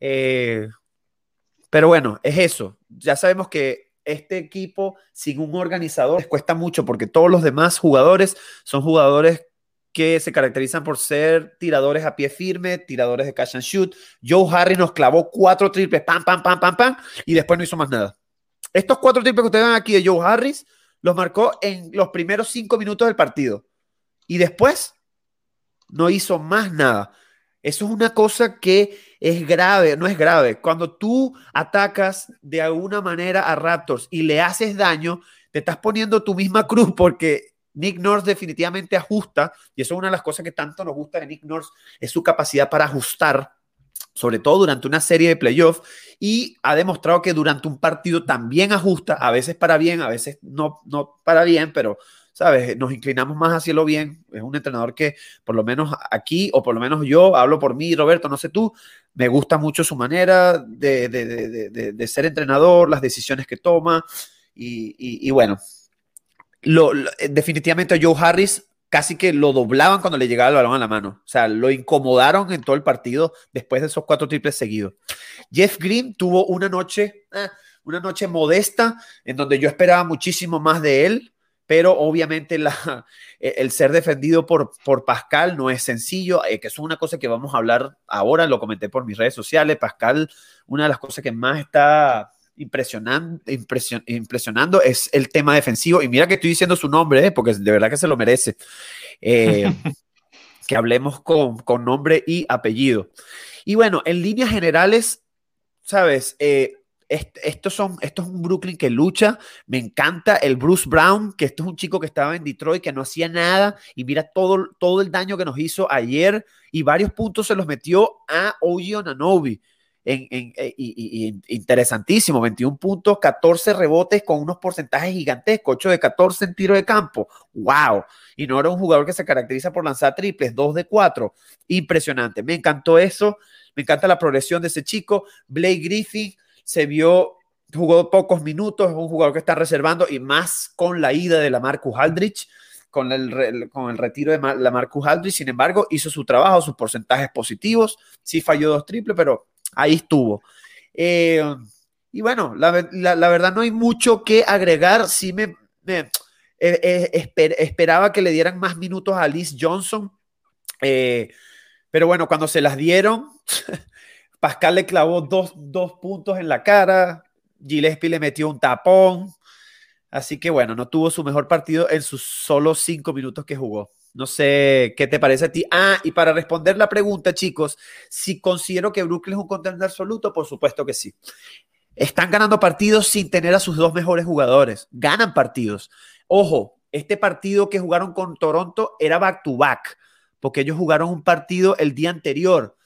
Eh, pero bueno, es eso. Ya sabemos que este equipo sin un organizador les cuesta mucho porque todos los demás jugadores son jugadores que se caracterizan por ser tiradores a pie firme, tiradores de catch and shoot. Joe Harry nos clavó cuatro triples, pam, pam, pam, pam, pam, y después no hizo más nada. Estos cuatro triples que ustedes ven aquí de Joe Harris los marcó en los primeros cinco minutos del partido y después no hizo más nada. Eso es una cosa que es grave, no es grave. Cuando tú atacas de alguna manera a Raptors y le haces daño, te estás poniendo tu misma cruz porque Nick Nurse definitivamente ajusta, y eso es una de las cosas que tanto nos gusta de Nick Nurse, es su capacidad para ajustar, sobre todo durante una serie de playoffs, y ha demostrado que durante un partido también ajusta, a veces para bien, a veces no, no para bien, pero ¿sabes? Nos inclinamos más hacia lo bien. Es un entrenador que, por lo menos aquí, o por lo menos yo, hablo por mí, Roberto, no sé tú, me gusta mucho su manera de, ser entrenador, las decisiones que toma. Y, bueno, lo, definitivamente Joe Harris casi que lo doblaban cuando le llegaba el balón a la mano. O sea, lo incomodaron en todo el partido después de esos cuatro triples seguidos. Jeff Green tuvo una noche, eh, una noche modesta en donde yo esperaba muchísimo más de él pero obviamente la, e, el ser defendido por, por Pascal no es sencillo, eh, que es una cosa que vamos a hablar ahora, lo comenté por mis redes sociales, Pascal, una de las cosas que más está impresionando, impresionando es el tema defensivo, y mira que estoy diciendo su nombre, eh, porque de verdad que se lo merece, eh, (laughs) que hablemos con, con, nombre y apellido. Y bueno, en líneas generales, sabes, esto, son, esto es un Brooklyn que lucha. Me encanta el Bruce Brown, que esto es un chico que estaba en Detroit, que no hacía nada. Y mira todo, todo el daño que nos hizo ayer. Y varios puntos se los metió a Oji Onanobi. Eh, interesantísimo, 21 puntos, 14 rebotes con unos porcentajes gigantescos, 8 de 14 en tiro de campo. ¡Wow! Y no era un jugador que se caracteriza por lanzar triples, 2 de 4. Impresionante. Me encantó eso. Me encanta la progresión de ese chico. Blake Griffin se vio, jugó pocos minutos, es un jugador que está reservando y más con la ida de la Marcus Aldrich, con el, con el retiro de la Marcus Aldrich, sin embargo, hizo su trabajo, sus porcentajes positivos, sí falló dos triples, pero ahí estuvo. Eh, y bueno, la, verdad no hay mucho que agregar, sí me, eh, eh, esperaba que le dieran más minutos a Liz Johnson, pero bueno, cuando se las dieron, (laughs) Pascal le clavó dos, puntos en la cara, Gillespie le metió un tapón, así que bueno, no tuvo su mejor partido en sus solo cinco minutos que jugó. No sé qué te parece a ti. Ah, y para responder la pregunta, chicos, si considero que Brooklyn es un contender absoluto, por supuesto que sí. Están ganando partidos sin tener a sus dos mejores jugadores. Ganan partidos. Ojo, este partido que jugaron con Toronto era back to back, porque ellos jugaron un partido el día anterior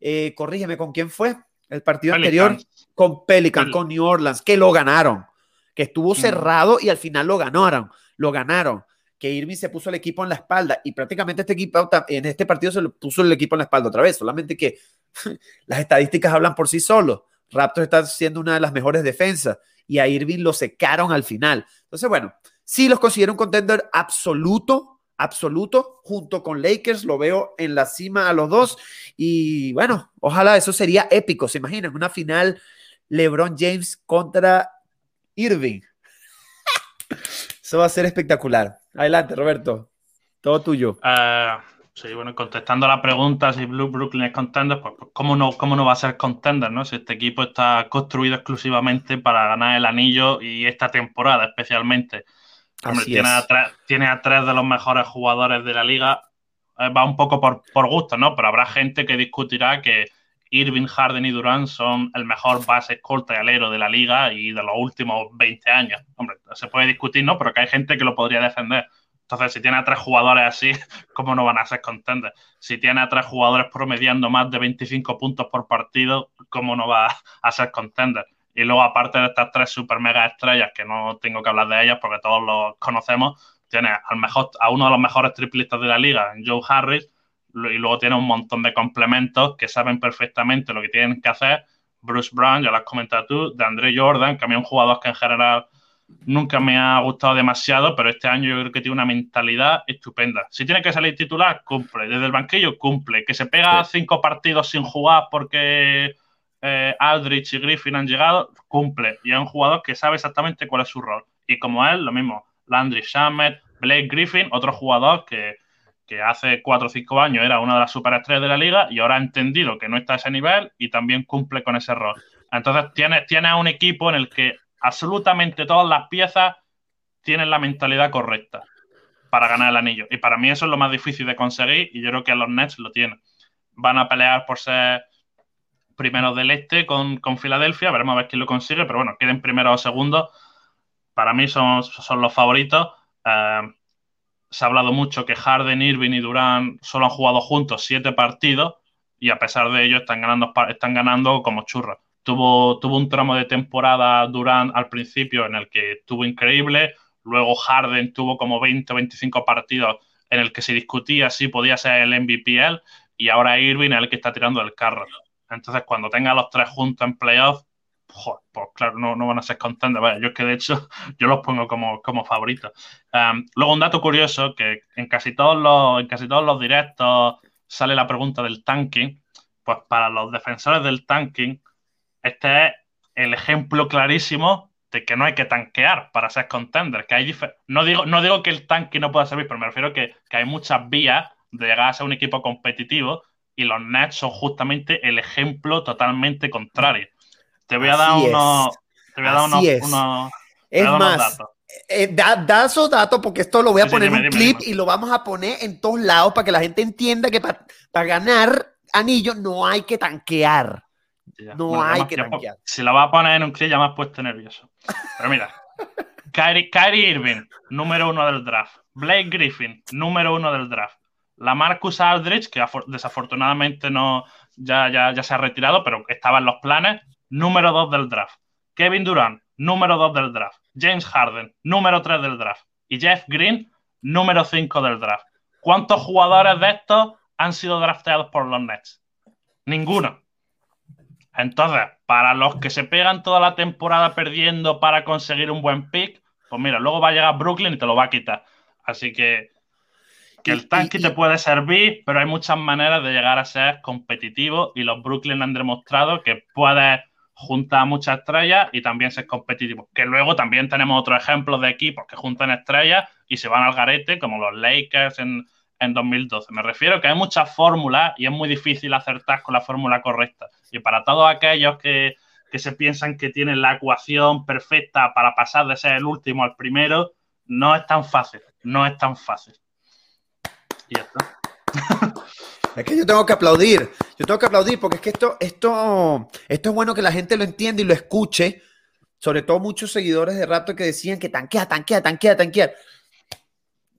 eh, corrígeme, ¿con quién fue? El partido anterior con Pelican, con New Orleans, que lo ganaron, que estuvo cerrado y al final lo ganaron, lo ganaron. Que Irving se puso el equipo en la espalda y prácticamente este equipo en este partido se le puso el equipo en la espalda otra vez, solamente que (laughs) las estadísticas hablan por sí solos. Raptors está siendo una de las mejores defensas y a Irving lo secaron al final. Entonces, bueno, sí los considero un contender absoluto, absoluto, junto con Lakers, lo veo en la cima a los dos. Y bueno, ojalá eso sería épico. ¿Se imaginan? Una final LeBron James contra Irving. (laughs) Eso va a ser espectacular. Adelante, Roberto. Todo tuyo. Uh, sí, bueno, contestando la pregunta si Blue Brooklyn es contender, pues, pues, ¿cómo, no, ¿cómo no va a ser contender? ¿no? Si este equipo está construido exclusivamente para ganar el anillo y esta temporada especialmente tiene, a tres, tiene, a tres, de los mejores jugadores de la liga. Eh, va un poco por, por, gusto, ¿no? Pero habrá gente que discutirá que Irving, Harden y Durant son el mejor base corta y alero de la liga y de los últimos 20 años. Hombre, se puede discutir, ¿no? Pero que hay gente que lo podría defender. Entonces, si tiene a tres jugadores así, (laughs) ¿cómo no van a ser contenders? Si tiene a tres jugadores promediando más de 25 puntos por partido, ¿cómo no va a ser contender? Y luego, aparte de estas tres super mega estrellas, que no tengo que hablar de ellas porque todos los conocemos, tiene al mejor, a uno de los mejores triplistas de la liga, Joe Harris, y luego tiene un montón de complementos que saben perfectamente lo que tienen que hacer. Bruce Brown, ya lo has comentado tú, de Andre Jordan, que a mí es un jugador que en general nunca me ha gustado demasiado, pero este año yo creo que tiene una mentalidad estupenda. Si tiene que salir titular, cumple. Desde el banquillo, cumple. Que se pega cinco partidos sin jugar porque eh, Aldrich y Griffin han llegado, cumple. Y es un jugador que sabe exactamente cuál es su rol. Y como él, lo mismo. Landry Shamet, Blake Griffin, otro jugador que, hace cuatro o cinco años era una de las superestrellas de la liga y ahora ha entendido que no está a ese nivel y también cumple con ese rol. Entonces tienes tiene un equipo en el que absolutamente todas las piezas tienen la mentalidad correcta para ganar el anillo. Y para mí eso es lo más difícil de conseguir y yo creo que los Nets lo tienen. Van a pelear por ser primeros del este con, Filadelfia, veremos a ver quién lo consigue, pero bueno, queden primeros o segundos. Para mí son, son los favoritos. Eh, se ha hablado mucho que Harden, Irving y Durán solo han jugado juntos siete partidos y a pesar de ello están ganando, están ganando como churros. Tuvo, tuvo un tramo de temporada Durán al principio en el que estuvo increíble, luego Harden tuvo como 20 o 25 partidos en el que se discutía si podía ser el MVP y ahora Irving es el que está tirando el carro. Entonces, cuando tenga los tres juntos en playoff, pues claro, no, no, van a ser contenders. Vaya, yo es que de hecho (laughs) yo los pongo como, como favoritos. Um, luego, un dato curioso, que en casi todos los, en casi todos los directos sale la pregunta del tanking. Pues para los defensores del tanking, este es el ejemplo clarísimo de que no hay que tanquear para ser contender. Que hay no, digo, no digo que el tanque no pueda servir, pero me refiero que, que hay muchas vías de llegar a ser un equipo competitivo y los Nets son justamente el ejemplo totalmente contrario. Te voy a dar unos. Te voy a dar unos, es más, datos. Eh, da, esos datos porque esto lo voy a poner en un clip y lo vamos a poner en todos lados para que la gente entienda que para ganar anillo no hay que tanquear. No hay que tanquear. Si lo vas a poner en un clip ya me has puesto nervioso. Pero mira, (laughs) Kyrie Irving, número uno del draft. Blake Griffin, número uno del draft la Marcus Aldrich, que desafortunadamente no, ya, ya, se ha retirado, pero estaba en los planes, número 2 del draft. Kevin Durant, número 2 del draft. James Harden, número 3 del draft. Y Jeff Green, número 5 del draft. ¿Cuántos jugadores de estos han sido drafteados por los Nets? Ninguno. Entonces, para los que se pegan toda la temporada perdiendo para conseguir un buen pick, pues mira, luego va a llegar Brooklyn y te lo va a quitar. Así que que el tanque te puede servir, pero hay muchas maneras de llegar a ser competitivo y los Brooklyn han demostrado que puedes juntar muchas estrellas y también ser competitivo. Que luego también tenemos otros ejemplos de equipos que juntan estrellas y se van al garete, como los Lakers en, en 2012. Me refiero que hay muchas fórmulas y es muy difícil acertar con la fórmula correcta. Y para todos aquellos que, que se piensan que tienen la ecuación perfecta para pasar de ser el último al primero, no es tan fácil, no es tan fácil. Es que yo tengo que aplaudir, yo tengo que aplaudir porque es que esto, esto, esto es bueno que la gente lo entienda y lo escuche, sobre todo muchos seguidores de Raptor que decían que tanquea, tanquea, tanquea, tanquea.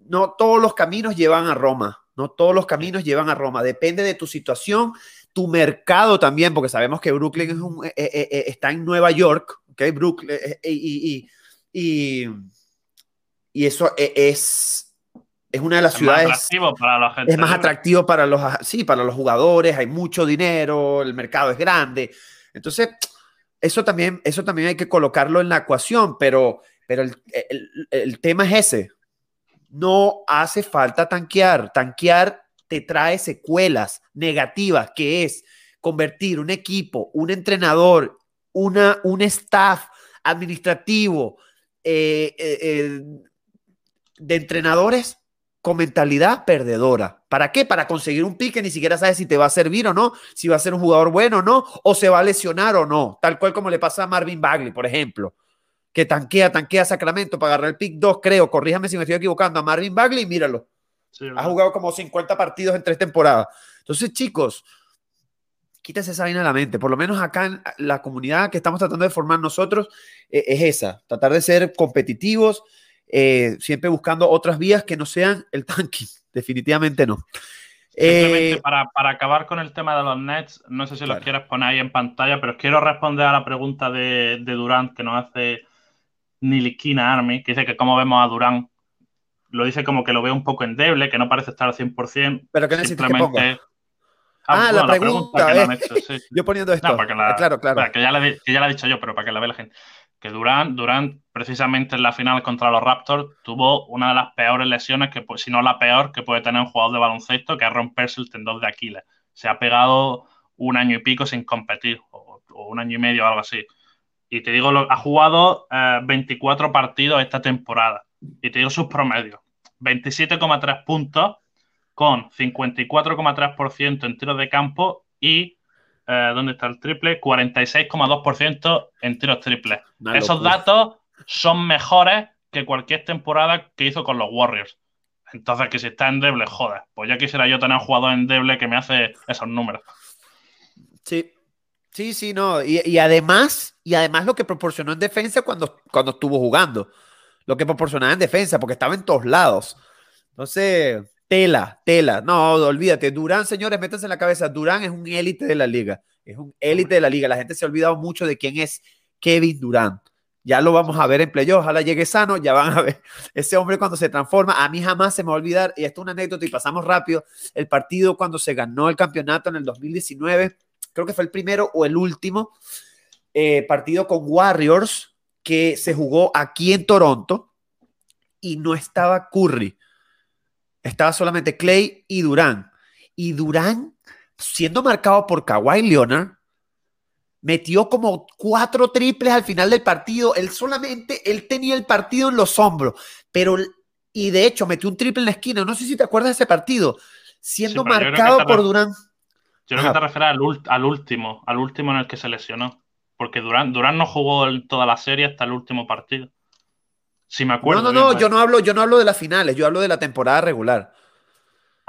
No todos los caminos llevan a Roma, no todos los caminos llevan a Roma, depende de tu situación, tu mercado también, porque sabemos que Brooklyn es un, eh, eh, eh, está en Nueva York, ¿ok? Brooklyn, y, y, y eso es es una de las ciudades. Más atractivo para la gente. Es más atractivo para los, sí, para los jugadores, hay mucho dinero, el mercado es grande. Entonces, eso también, eso también hay que colocarlo en la ecuación, pero, pero el, el tema es ese. No hace falta tanquear. Tanquear te trae secuelas negativas, que es convertir un equipo, un entrenador, una, un staff administrativo eh, eh, eh, de entrenadores con mentalidad perdedora. ¿Para qué? Para conseguir un pique, ni siquiera sabes si te va a servir o no, si va a ser un jugador bueno o no, o se va a lesionar o no, tal cual como le pasa a Marvin Bagley, por ejemplo, que tanquea, tanquea Sacramento para agarrar el pick 2, creo, corríjame si me estoy equivocando, a Marvin Bagley, míralo. ha jugado como 50 partidos en tres temporadas. Entonces, chicos, quítese esa vaina de la mente. Por lo menos acá en la comunidad que estamos tratando de formar nosotros eh, es esa, tratar de ser competitivos, eh, siempre buscando otras vías que no sean el tanking, (laughs) definitivamente no. Eh, para, acabar con el tema de los Nets, no sé si los quieres poner ahí en pantalla, pero quiero responder a la pregunta de, Durant que nos hace Nilikina Army, que dice que cómo vemos a Durant. Lo dice como que lo ve un poco endeble, que no parece estar al 100%. Pero que simplemente... Ah, ah la, pregunta, (laughs) Yo poniendo esto. claro, claro. que, ya le, que ya he dicho yo, pero para que la vea la gente. Que Durant, Durant, precisamente en la final contra los Raptors, tuvo una de las peores lesiones, que si no la peor, que puede tener un jugador de baloncesto, que es romperse el tendón de Aquiles. Se ha pegado un año y pico sin competir, o, un año y medio o algo así. Y te digo, ha jugado 24 eh, partidos esta temporada. Y te digo sus promedios. 27,3 puntos, con 54,3% en tiros de campo y, eh, ¿dónde está el triple? 46,2% en tiros triples. Esos datos son mejores que cualquier temporada que hizo con los Warriors. Entonces, que si está en doble, joder. Pues ya quisiera yo tener un jugador en doble que me hace esos números. Sí, sí, sí, no. Y, además, y además lo que proporcionó en defensa cuando, cuando estuvo jugando. Lo que proporcionaba en defensa, porque estaba en todos lados. Entonces, Tela, tela. No, olvídate. Durán, señores, métanse en la cabeza. Durán es un élite de la liga. Es un élite de la liga. La gente se ha olvidado mucho de quién es Kevin Durán. Ya lo vamos a ver en playoff. Ojalá llegue sano. Ya van a ver. (laughs) Ese hombre cuando se transforma, a mí jamás se me va a olvidar. Y esto es una anécdota y pasamos rápido. El partido cuando se ganó el campeonato en el 2019. Creo que fue el primero o el último eh, partido con Warriors que se jugó aquí en Toronto y no estaba Curry estaba solamente Clay y Durán. Y Durán, siendo marcado por Kawhi Leonard, metió como cuatro triples al final del partido. Él solamente, él tenía el partido en los hombros, pero, y de hecho metió un triple en la esquina. No sé si te acuerdas de ese partido, siendo marcado por Durán. Yo creo que te refieres al, último, al último en el que se lesionó. Porque Durán, Durán no jugó toda la serie hasta el último partido. Si me acuerdo. No, no, no, yo no hablo, yo no hablo de las finales, yo hablo de la temporada regular.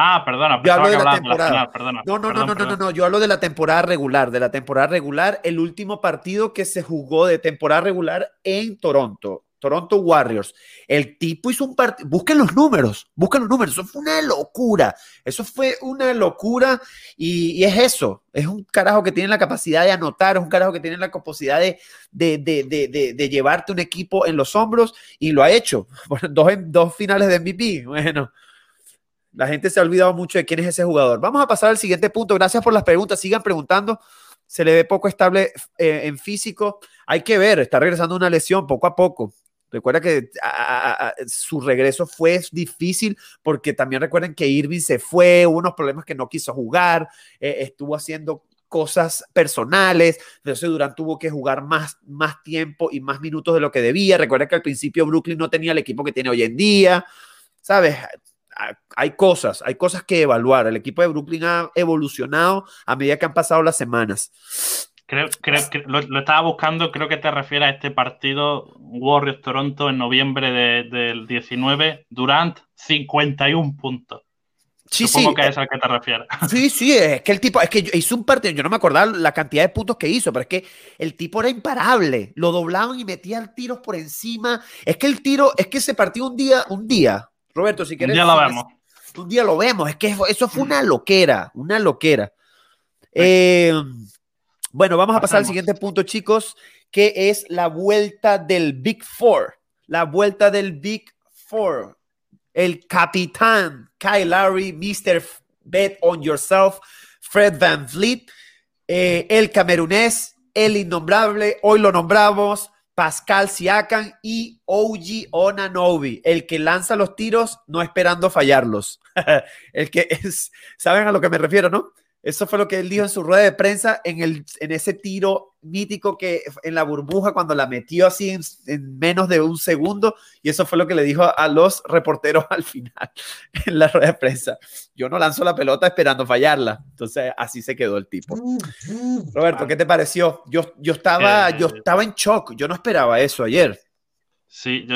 Ah, perdona, yo hablo de la temporada. no, no, no, no, no, no, yo hablo de la temporada regular, de la temporada regular, el último partido que se jugó de temporada regular en Toronto. Toronto Warriors. El tipo hizo un partido, busquen los números, busquen los números, eso fue una locura, eso fue una locura y, es eso, es un carajo que tiene la capacidad de anotar, es un carajo que tiene la capacidad de, de, llevarte un equipo en los hombros y lo ha hecho, (laughs) dos, dos finales de MVP, bueno. La gente se ha olvidado mucho de quién es ese jugador. Vamos a pasar al siguiente punto. Gracias por las preguntas. Sigan preguntando. Se le ve poco estable eh, en físico. Hay que ver, está regresando una lesión poco a poco. Recuerda que su regreso fue difícil porque también recuerden que Irving se fue, hubo unos problemas que no quiso jugar, eh, estuvo haciendo cosas personales, entonces Durant tuvo que jugar más, más tiempo y más minutos de lo que debía. Recuerda que al principio Brooklyn no tenía el equipo que tiene hoy en día, ¿sabes? Hay cosas, hay cosas que evaluar. El equipo de Brooklyn ha evolucionado a medida que han pasado las semanas. Creo, creo que lo, estaba buscando, creo que te refiere a este partido Warriors Toronto en noviembre del 19, Durant 51 puntos. Sí, Supongo que es al que te refieres. (laughs) Sí, sí, es que el tipo, es que hizo un partido, yo no me acordaba la cantidad de puntos que hizo, pero es que el tipo era imparable, lo doblaban y metían tiros por encima. Es que el tiro, es que se partió un día, un día, Roberto, si quieres. Un día lo vemos. Un día lo vemos, es que eso fue una loquera, una loquera. Eh, bueno, vamos a pasar al siguiente punto, chicos, que es la vuelta del Big Four. La vuelta del Big Four. El capitán Kyle Lowry, Mr. Bet on Yourself, Fred Van Vliet, eh, el camerunés, el innombrable, hoy lo nombramos, Pascal Siakam y OG Onanobi, el que lanza los tiros no esperando fallarlos. (laughs) el que es, ¿saben a lo que me refiero, no? Eso fue lo que él dijo en su rueda de prensa en, el, en ese tiro mítico que en la burbuja cuando la metió así en, menos de un segundo y eso fue lo que le dijo a los reporteros (laughs) al final en la rueda de prensa. Yo no lanzo la pelota esperando fallarla. Entonces así se quedó el tipo. Roberto, ¿qué te pareció? Yo, yo, estaba, yo eh, estaba en shock. Yo no esperaba eso ayer. Sí,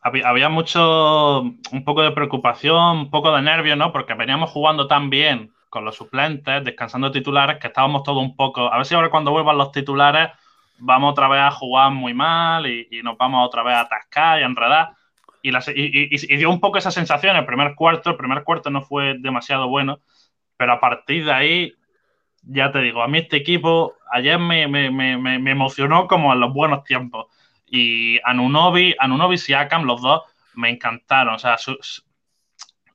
había mucho, un poco de preocupación, un poco de nervio, ¿no? Porque veníamos jugando tan bien con los suplentes, descansando titulares, que estábamos todos un poco. A ver si ahora cuando vuelvan los titulares vamos otra vez a jugar muy mal y, nos vamos otra vez a atascar y a enredar. y, y, dio un poco esa sensación el primer cuarto. El primer cuarto no fue demasiado bueno, pero a partir de ahí, ya te digo, a mí este equipo ayer me, emocionó como en los buenos tiempos. Y Anunobi, Anunobi y Akam, los dos, me encantaron. O sea,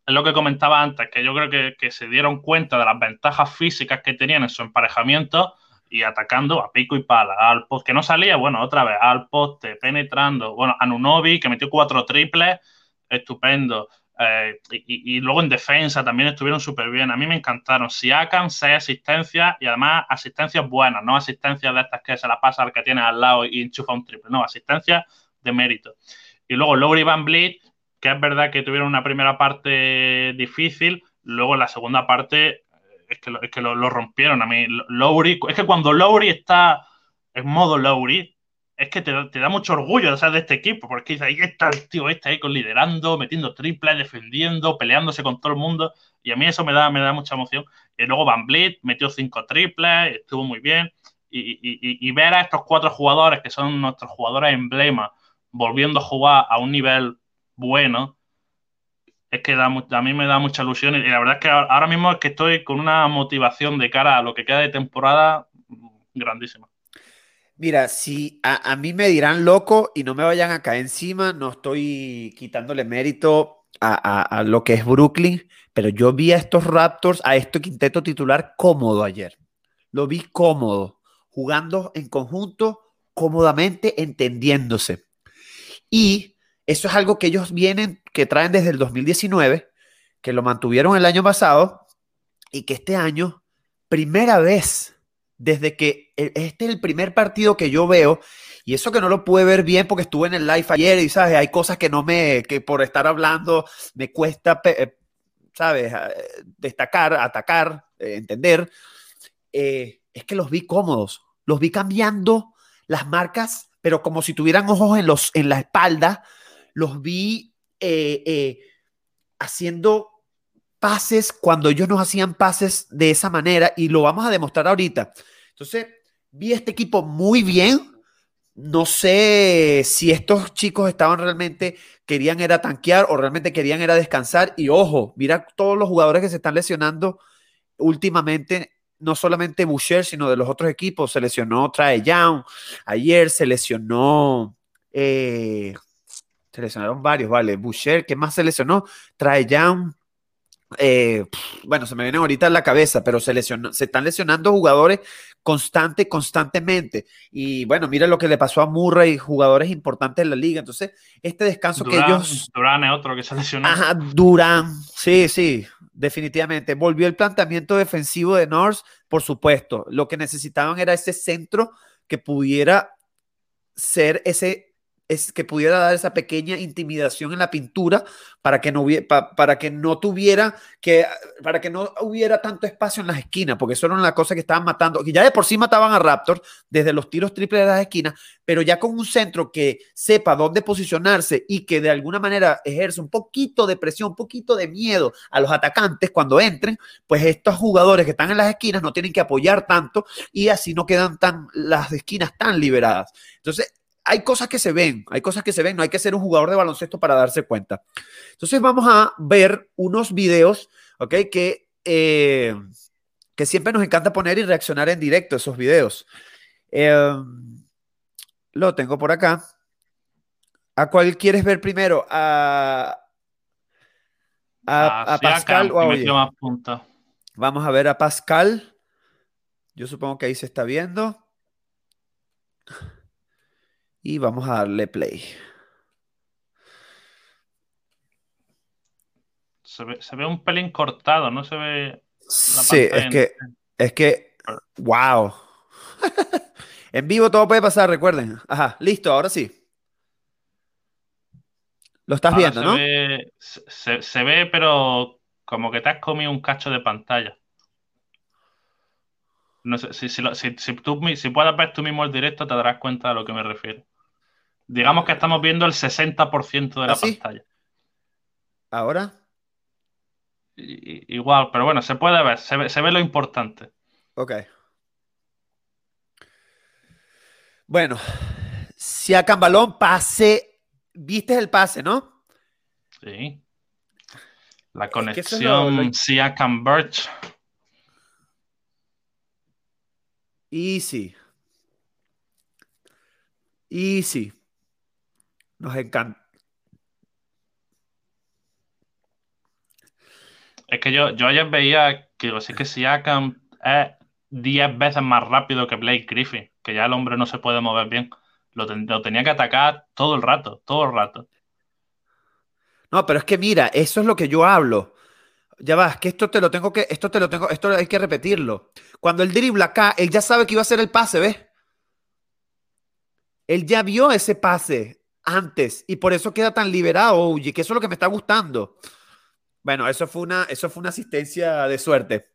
es lo que comentaba antes, que yo creo que, que, se dieron cuenta de las ventajas físicas que tenían en su emparejamiento y atacando a pico y pala. Al post que no salía, bueno, otra vez, al poste, penetrando. Bueno, Anunobi, que metió cuatro triples, estupendo. Eh, y, luego en defensa también estuvieron súper bien. A mí me encantaron. Siakam, seis asistencias y además asistencias buenas, no asistencias de estas que se la pasa al que tiene al lado y enchufa un triple. No, asistencias de mérito. Y luego Lowry Van Vliet, que es verdad que tuvieron una primera parte difícil, luego la segunda parte es que, lo, es que lo, rompieron a mí. Lowry, es que cuando Lowry está en modo Lowry, es que te, da mucho orgullo de de este equipo, porque dice, ahí está el tío este ahí con liderando, metiendo triples, defendiendo, peleándose con todo el mundo, y a mí eso me da, me da mucha emoción. Y luego Van Vliet metió cinco triples, estuvo muy bien, y, ver a estos cuatro jugadores, que son nuestros jugadores emblema, volviendo a jugar a un nivel bueno, es que da, a mí me da mucha ilusión y la verdad es que ahora mismo es que estoy con una motivación de cara a lo que queda de temporada grandísima. Mira, si a, mí me dirán loco y no me vayan a caer encima, no estoy quitándole mérito a, lo que es Brooklyn, pero yo vi a estos Raptors, a este quinteto titular cómodo ayer. Lo vi cómodo, jugando en conjunto, cómodamente, entendiéndose. Y eso es algo que ellos vienen que traen desde el 2019, que lo mantuvieron el año pasado y que este año, primera vez desde que e, este es el primer partido que yo veo, y eso que no lo pude ver bien porque estuve en el live ayer y, ¿sabes? Hay cosas que no me, que por estar hablando me cuesta, eh, ¿sabes? Destacar, atacar, eh, entender. Eh, es que los vi cómodos, los vi cambiando las marcas, pero como si tuvieran ojos en, los, en la espalda, los vi eh, eh, haciendo pases cuando ellos nos hacían pases de esa manera y lo vamos a demostrar ahorita. Entonces, vi este equipo muy bien. No sé si estos chicos estaban realmente, querían era tanquear o realmente querían era descansar. Y ojo, mira todos los jugadores que se están lesionando últimamente, no solamente Boucher, sino de los otros equipos. Se lesionó Trae Young, ayer se lesionó eh, Seleccionaron varios, vale. Boucher, ¿qué más seleccionó? Trae eh, bueno, se me viene ahorita en la cabeza, pero se, se están lesionando jugadores constante, constantemente. Y bueno, mira lo que le pasó a Murray, jugadores importantes en la liga. Entonces, este descanso que ellos. Durán es otro que se lesionó. Ajá, Durán, sí, sí, definitivamente. Volvió el planteamiento defensivo de North, por supuesto. Lo que necesitaban era ese centro que pudiera ser ese es que pudiera dar esa pequeña intimidación en la pintura para que no para que no tuviera que para que no hubiera tanto espacio en las esquinas, porque eso era una cosa que estaban matando, que ya de por sí mataban a Raptors desde los tiros triples de las esquinas, pero ya con un centro que sepa dónde posicionarse y que de alguna manera ejerce un poquito de presión, un poquito de miedo a los atacantes cuando entren, pues estos jugadores que están en las esquinas no tienen que apoyar tanto y así no quedan tan las esquinas tan liberadas. Entonces, hay cosas que se ven, hay cosas que se ven, no hay que ser un jugador de baloncesto para darse cuenta. Entonces vamos a ver unos videos, ¿ok? Que, eh, que siempre nos encanta poner y reaccionar en directo esos videos. Em, lo tengo por acá. ¿A cuál quieres ver primero? ¿A, a, Pascal o a Vamos a ver a Pascal. Yo supongo que ahí se está viendo. Y vamos a darle play. Se ve, un pelín cortado, no se ve. sí, es que, es que, wow. (laughs) en vivo todo puede pasar, recuerden. Ajá, listo, ahora sí. Lo estás viendo, ¿no? se, ve, pero como que te has comido un cacho de pantalla. No sé, si, si, si, tú, si puedes ver tú mismo el directo, te darás cuenta de lo que me refiero. Digamos que estamos viendo el 60% de la ¿Ah, pantalla. ¿Ahora? igual, pero bueno, se puede ver, se ve, lo importante. Ok. Bueno, si a Cambalón pase, viste el pase, ¿no? Sí. La conexión Siakam Birch. Easy. Easy. Nos encanta. Es que yo, yo ayer veía que lo sé que Siakam es 10 veces más rápido que Blake Griffin, que ya el hombre no se puede mover bien. Lo, lo tenía que atacar todo el rato, todo el rato. No, pero es que mira, eso es lo que yo hablo. Ya vas, que esto te lo tengo que, esto te lo tengo, esto hay que repetirlo. Cuando él dribla acá, él ya sabe que iba a ser el pase, ¿ves? Él ya vio ese pase antes y por eso queda tan liberado, oye, que eso es lo que me está gustando. Bueno, eso fue una, eso fue una asistencia de suerte.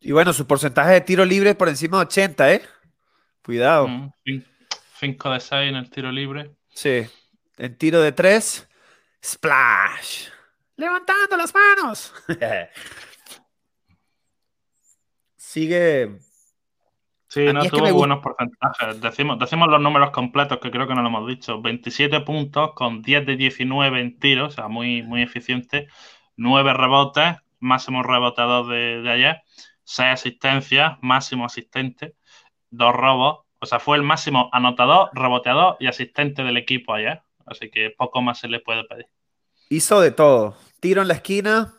Y bueno, su porcentaje de tiro libre es por encima de 80, ¿eh? Cuidado. 5 mm, de 6 en el tiro libre. Sí. En tiro de 3, splash. Levantando las manos. (laughs) Sigue. Sí, no tuvo buenos porcentajes. Decimos, decimos los números completos que creo que no lo hemos dicho. 27 puntos con 10 de 19 en tiros, o sea, muy, muy eficiente. 9 rebotes, máximo reboteador de, de ayer. 6 asistencias, máximo asistente, dos robos. O sea, fue el máximo anotador, reboteador y asistente del equipo ayer. Así que poco más se le puede pedir. Hizo de todo. Tiro en la esquina,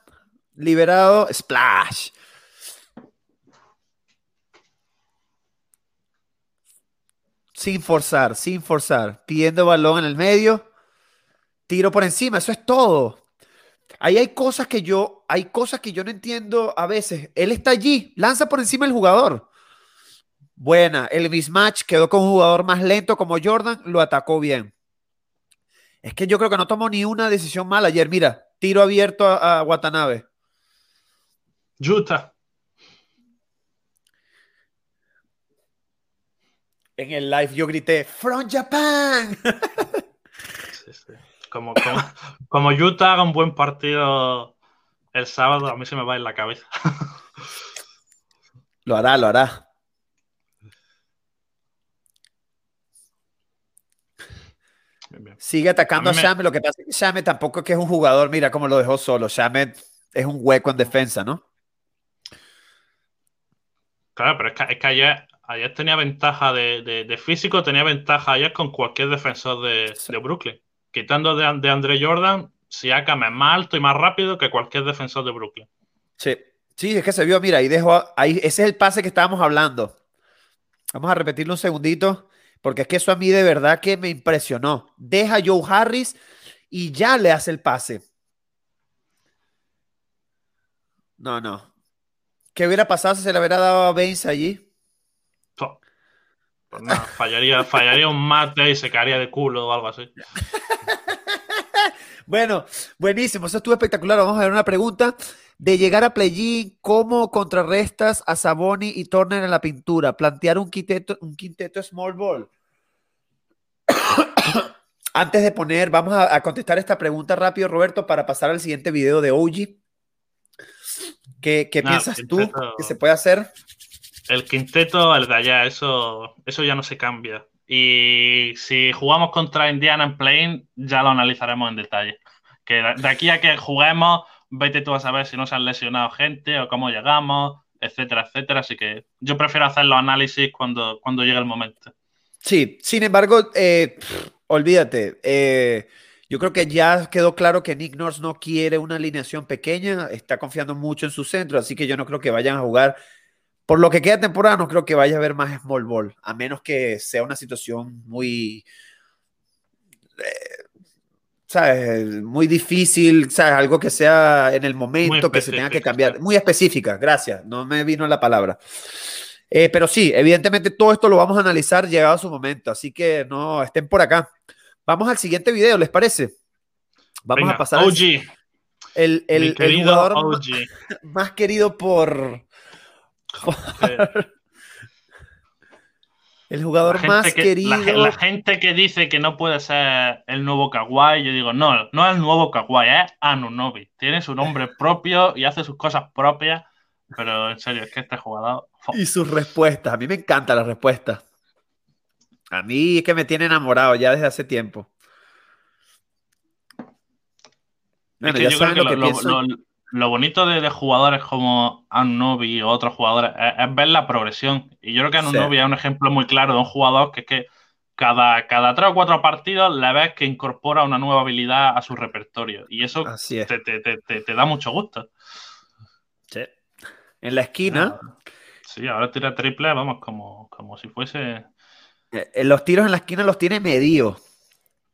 liberado, splash. Sin forzar, sin forzar. Pidiendo balón en el medio. Tiro por encima, eso es todo. Ahí hay cosas que yo, hay cosas que yo no entiendo a veces. Él está allí, lanza por encima el jugador. Buena, el mismatch quedó con un jugador más lento como Jordan, lo atacó bien. Es que yo creo que no tomó ni una decisión mala ayer. Mira, tiro abierto a, Watanabe. Utah. En el live yo grité, From Japan. Sí, sí. Como, como, Utah haga un buen partido el sábado, a mí se me va en la cabeza. Lo hará, lo hará. Sigue atacando a, Shame. Lo que pasa es que Shame tampoco es que es un jugador, mira cómo lo dejó solo. Shame es un hueco en defensa, ¿no? Claro, pero es que, ayer, ayer, tenía ventaja de, físico, tenía ventaja ayer con cualquier defensor de, de Brooklyn quitando de, de Andre Jordan, Siakam es más alto y más rápido que cualquier defensor de Brooklyn. Sí, sí, es que se vio, mira, ahí dejo, ahí, ese es el pase que estábamos hablando. Vamos a repetirlo un segundito, porque es que eso a mí de verdad que me impresionó. Deja a Joe Harris y ya le hace el pase. No, no. ¿Qué hubiera pasado si se le hubiera dado a Baines allí? Pues nada, fallaría, fallaría un mate y se caería de culo o algo así. (laughs) bueno, buenísimo, eso estuvo espectacular. Vamos a ver una pregunta. De llegar a play ¿cómo contrarrestas a Saboni y Turner en la pintura? Plantear un quinteto, un quinteto small ball. (coughs) Antes de poner, vamos a, contestar esta pregunta rápido, Roberto, para pasar al siguiente video de OG. ¿Qué, piensas tú que se puede hacer? El quinteto, el de allá, eso, eso ya no se cambia. Y si jugamos contra Indiana en plane, ya lo analizaremos en detalle. Que de aquí a que juguemos, vete tú a saber si nos han lesionado gente o cómo llegamos, etcétera, etcétera. Así que yo prefiero hacer los análisis cuando, cuando llegue el momento. Sí, sin embargo, eh, olvídate. Eh, yo creo que ya quedó claro que Nick Nurse no quiere una alineación pequeña, está confiando mucho en su centro, así que yo no creo que vayan a jugar por lo que queda temporada, no creo que vaya a haber más small ball, a menos que sea una situación muy. Eh, ¿sabes? Muy difícil, ¿sabes? Algo que sea en el momento, que se tenga que cambiar. Muy específica, gracias, no me vino la palabra. Eh, pero sí, evidentemente todo esto lo vamos a analizar llegado a su momento, así que no estén por acá. Vamos al siguiente video, ¿les parece? Vamos a pasar. OG. El, el, jugador (laughs) más querido por, El jugador más querido. La, gente que dice que no puede ser el nuevo Kawhi, yo digo, no, no es el nuevo Kawhi, es Anunobi. Tiene su nombre (laughs) propio y hace sus cosas propias. Pero en serio, es que este jugador. Y sus respuestas. A mí me encantan las respuestas. A mí es que me tiene enamorado ya desde hace tiempo. Bueno, ya saben lo, que pienso lo bonito de, jugadores como Anunobi o otros jugadores es, ver la progresión. Y yo creo que Anunobi es un ejemplo muy claro de un jugador que es que cada, cada tres o cuatro partidos le ves que incorpora una nueva habilidad a su repertorio. Y eso te, da mucho gusto. Sí. En la esquina. Sí, ahora tira triple, vamos, como, como si fuese. Eh, los tiros en la esquina los tiene medio.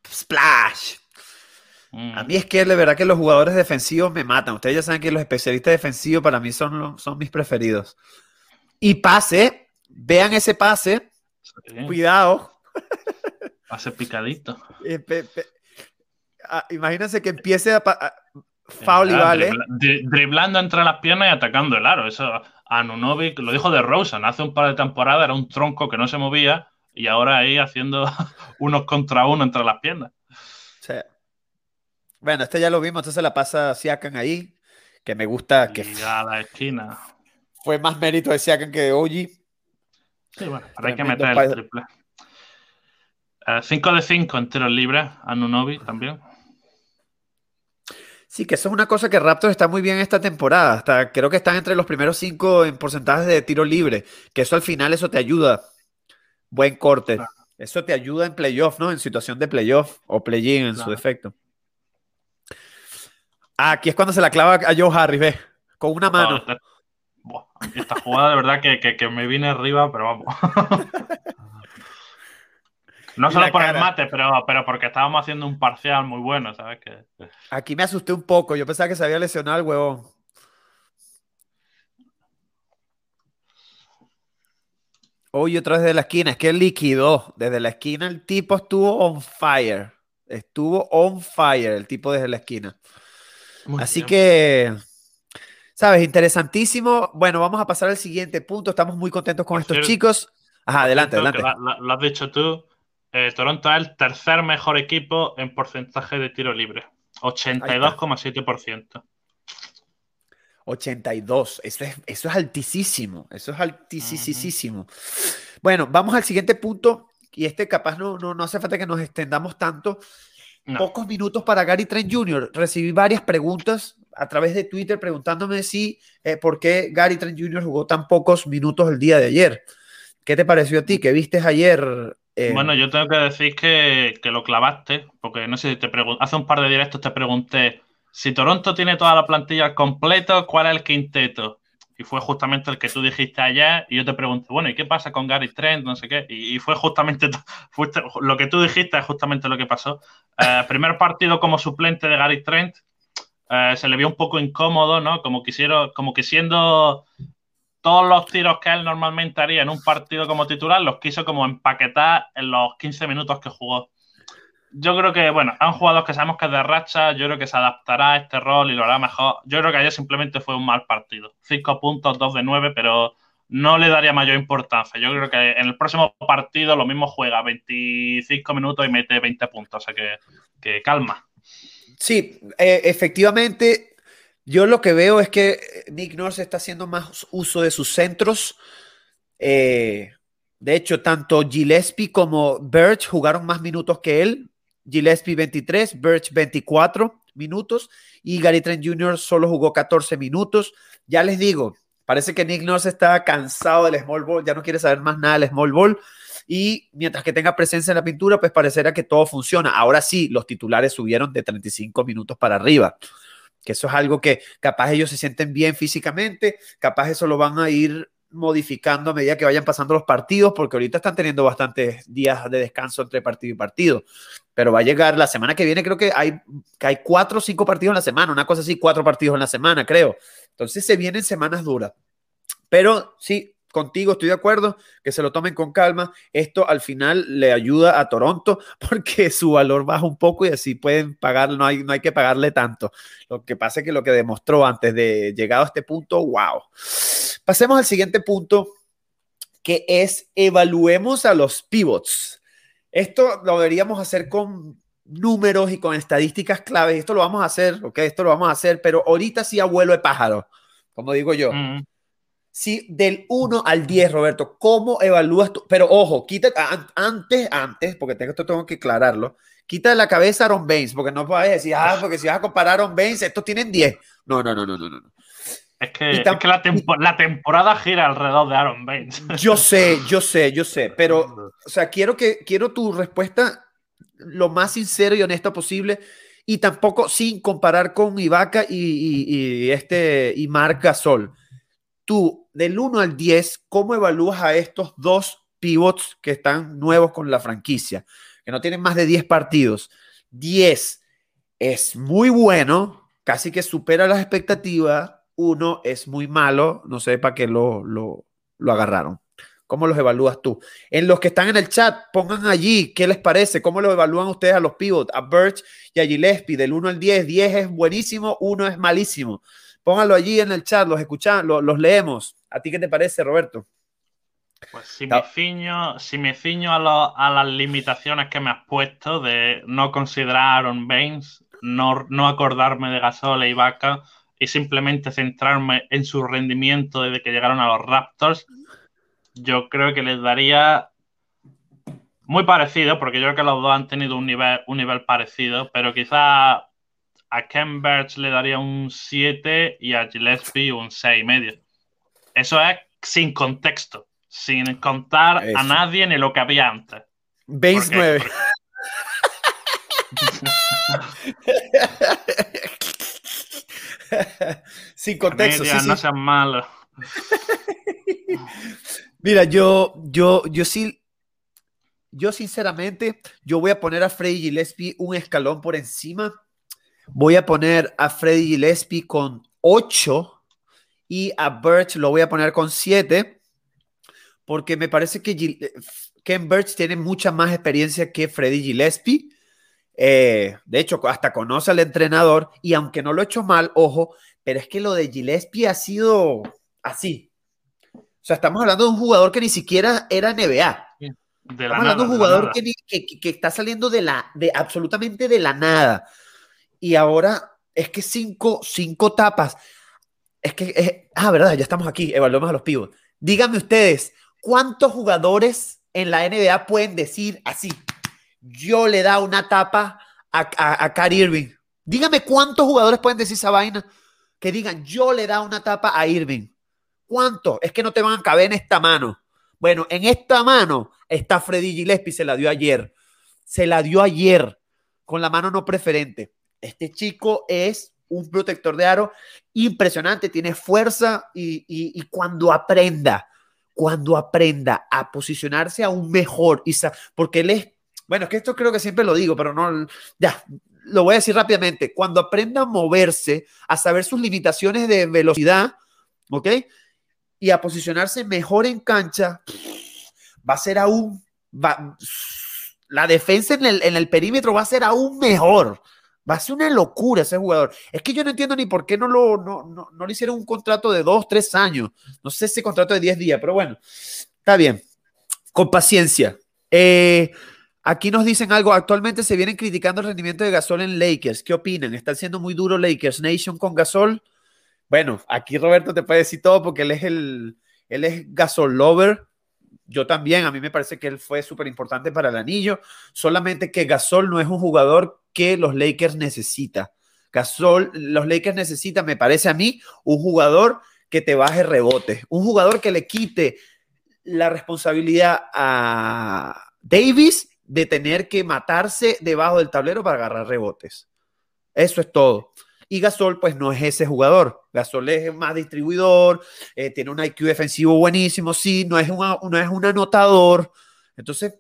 Splash. A mí es que de verdad que los jugadores defensivos me matan. Ustedes ya saben que los especialistas defensivos para mí son, son mis preferidos. Y pase, vean ese pase. Cuidado. Pase picadito. (laughs) Eh, ah, imagínense que empiece a, foul y vale. driblando entre las piernas y atacando el aro. Eso Anunovic lo dijo de Rosen. Hace un par de temporadas era un tronco que no se movía y ahora ahí haciendo (laughs) unos contra uno entre las piernas. Sí. Bueno, este ya lo vimos, entonces la pasa Siakan ahí, que me gusta que... a la esquina. Fue más mérito de Siakan que de Oji. Sí, bueno, hay que meter el triple. 5 eh, de 5 en tiros libres, Anunobi también. Sí, que eso es una cosa que Raptors está muy bien esta temporada. Hasta creo que están entre los primeros 5 en porcentajes de tiro libre. Que eso al final eso te ayuda. Buen corte. Eso te ayuda en playoff, ¿no? En situación de playoff o play-in en su defecto. Aquí es cuando se la clava a Joe Harris, ve, con una mano. esta jugada de verdad que, me vine arriba, pero vamos. (laughs) No solo por el mate, pero, pero porque estábamos haciendo un parcial muy bueno, ¿sabes? Que... Aquí me asusté un poco. Yo pensaba que se había lesionado el huevón. Oye, otra vez de la esquina. Es que liquidó. Desde la esquina el tipo estuvo on fire. Estuvo on fire el tipo desde la esquina. Así que, sabes, interesantísimo. Bueno, vamos a pasar al siguiente punto. Estamos muy contentos con estos chicos. Ajá, adelante, adelante. Lo has dicho tú. Eh, Toronto es el tercer mejor equipo en porcentaje de tiro libre. 82,7%. 82, eso es, eso es altísimo, eso es altísimo. Bueno, vamos al siguiente punto, y este capaz no, no, no hace falta que nos extendamos tanto, Pocos minutos para Gary Trent Jr. Recibí varias preguntas a través de Twitter preguntándome si eh, por qué Gary Trent Jr. jugó tan pocos minutos el día de ayer. ¿Qué te pareció a ti? ¿Qué viste ayer? Eh? Bueno, yo tengo que decir que, lo clavaste, porque no sé si te pregunté, hace un par de directos te pregunté si Toronto tiene toda la plantilla completa, ¿cuál es el quinteto? Y fue justamente el que tú dijiste ayer, y yo te pregunté, bueno, ¿y qué pasa con Gary Trent? No sé qué, y, fue justamente (laughs) lo que tú dijiste, es justamente lo que pasó. Eh, primer partido como suplente de Gary Trent, eh, se le vio un poco incómodo, ¿no? Como, quisiera, como que siendo todos los tiros que él normalmente haría en un partido como titular, los quiso como empaquetar en los 15 minutos que jugó yo creo que, bueno, han jugado que sabemos que es de racha, yo creo que se adaptará a este rol y lo hará mejor. Yo creo que ayer simplemente fue un mal partido. Cinco puntos, dos de nueve, pero no le daría mayor importancia. Yo creo que en el próximo partido lo mismo juega 25 minutos y mete 20 puntos, o sea que, calma. Sí, eh, efectivamente, yo lo que veo es que Nick Nurse está haciendo más uso de sus centros. Eh, de hecho, tanto Gillespie como Birch jugaron más minutos que él. Gillespie 23, Birch 24 minutos y Gary Trent Jr. solo jugó 14 minutos. Ya les digo, parece que Nick Nurse está cansado del small ball, ya no quiere saber más nada del small ball y mientras que tenga presencia en la pintura, pues parecerá que todo funciona. Ahora sí, los titulares subieron de 35 minutos para arriba, que eso es algo que capaz ellos se sienten bien físicamente, capaz eso lo van a ir modificando a medida que vayan pasando los partidos, porque ahorita están teniendo bastantes días de descanso entre partido y partido. Pero va a llegar la semana que viene, creo que hay, que hay cuatro o cinco partidos en la semana, una cosa así, cuatro partidos en la semana, creo. Entonces se vienen semanas duras. Pero sí, contigo, estoy de acuerdo, que se lo tomen con calma. Esto al final le ayuda a Toronto (laughs) porque su valor baja un poco y así pueden pagar, no hay, no hay que pagarle tanto. Lo que pasa es que lo que demostró antes de llegado a este punto, wow. Pasemos al siguiente punto. que es evaluemos a los pivots. Esto lo deberíamos hacer con números y con estadísticas claves. Esto lo vamos a hacer, ok, esto lo vamos a hacer, pero ahorita sí abuelo de pájaro, como digo yo. Mm. Sí, del 1 al 10, Roberto, ¿cómo evalúas tú? Pero ojo, quita antes, antes, porque tengo, esto tengo que aclararlo, quita de la cabeza a Aaron Baines, porque no puedes decir, ah, porque si vas a comparar a Aaron Baines, estos tienen 10. No, no, no, no, no, no. Es que, la, temporada gira alrededor de Aaron Baines. (laughs) Yo sé, yo sé, yo sé, (laughs) pero, o sea, quiero, que, quiero tu respuesta lo más sincero y honesto posible y tampoco sin comparar con Ibaka y, este, y Marc Gasol. Tú, del 1 al 10, ¿cómo evalúas a estos dos pivots que están nuevos con la franquicia? Que no tienen más de 10 partidos. 10 es muy bueno, casi que supera las expectativas uno es muy malo, no sé para qué lo, lo, agarraron. ¿Cómo los evalúas tú? En los que están en el chat, pongan allí qué les parece, cómo lo evalúan ustedes a los pivots, a Birch y a Gillespie, del 1 al 10. 10 es buenísimo, 1 es malísimo. Pónganlo allí en el chat, los escuchan, los, leemos. ¿A ti qué te parece, Roberto? Pues si me ciño, si me ciño a, a, las limitaciones que me has puesto de no considerar a Aaron Baines, no, no acordarme de Gasol y Vaca, y simplemente centrarme en su rendimiento desde que llegaron a los Raptors, yo creo que les daría muy parecido, porque yo creo que los dos han tenido un nivel, un nivel parecido, pero quizá a Ken Birch le daría un 7 y a Gillespie un 6,5. Eso es sin contexto, sin contar a nadie ni lo que había antes. Base 9. (laughs) Sin contexto. no sean malos. (laughs) Mira, yo, yo, yo sí, yo sinceramente, yo voy a poner a Freddy Gillespie un escalón por encima. Voy a poner a Freddy Gillespie con 8 y a Birch lo voy a poner con 7 porque me parece que Ken Birch tiene mucha más experiencia que Freddy Gillespie eh, de hecho, hasta conoce al entrenador y aunque no lo he hecho mal, ojo, pero es que lo de Gillespie ha sido así. O sea, estamos hablando de un jugador que ni siquiera era NBA. estamos hablando de un jugador que, que, está saliendo de la, de absolutamente de la nada. Y ahora es que cinco, cinco tapas. Es que, ah, verdad, ya estamos aquí, evaluamos a los pibos. Díganme ustedes, ¿cuántos jugadores en la NBA pueden decir así? yo le da una tapa a, a, Irving. Dígame cuántos jugadores pueden decir esa vaina que digan, yo le da una tapa a Irving. ¿Cuántos? Es que no te van a caber en esta mano. Bueno, en esta mano está Freddy Gillespie, se la dio ayer. Se la dio ayer con la mano no preferente. Este chico es un protector de aro impresionante, tiene fuerza y, cuando aprenda, cuando aprenda a posicionarse aún mejor, porque él es bueno, es que esto creo que siempre lo digo, pero no, ya, lo voy a decir rápidamente. Cuando aprenda a moverse, a saber sus limitaciones de velocidad, ¿ok? Y a posicionarse mejor en cancha, va a ser aún, va, la defensa en el, en el perímetro va a ser aún mejor. Va a ser una locura ese jugador. Es que yo no entiendo ni por qué no, lo, no, no, no le hicieron un contrato de dos, tres años. No sé ese contrato de diez días, pero bueno, está bien. Con paciencia. Eh, Aquí nos dicen algo. Actualmente se vienen criticando el rendimiento de Gasol en Lakers. ¿Qué opinan? ¿Están siendo muy duro Lakers Nation con Gasol? Bueno, aquí Roberto te puede decir todo porque él es el él es Gasol lover. Yo también, a mí me parece que él fue súper importante para el anillo. Solamente que Gasol no es un jugador que los Lakers necesita. Gasol, los Lakers necesitan, me parece a mí, un jugador que te baje rebote, un jugador que le quite la responsabilidad a Davis de tener que matarse debajo del tablero para agarrar rebotes. Eso es todo. Y Gasol, pues no es ese jugador. Gasol es más distribuidor, eh, tiene un IQ defensivo buenísimo, sí, no es, no es un anotador. Entonces,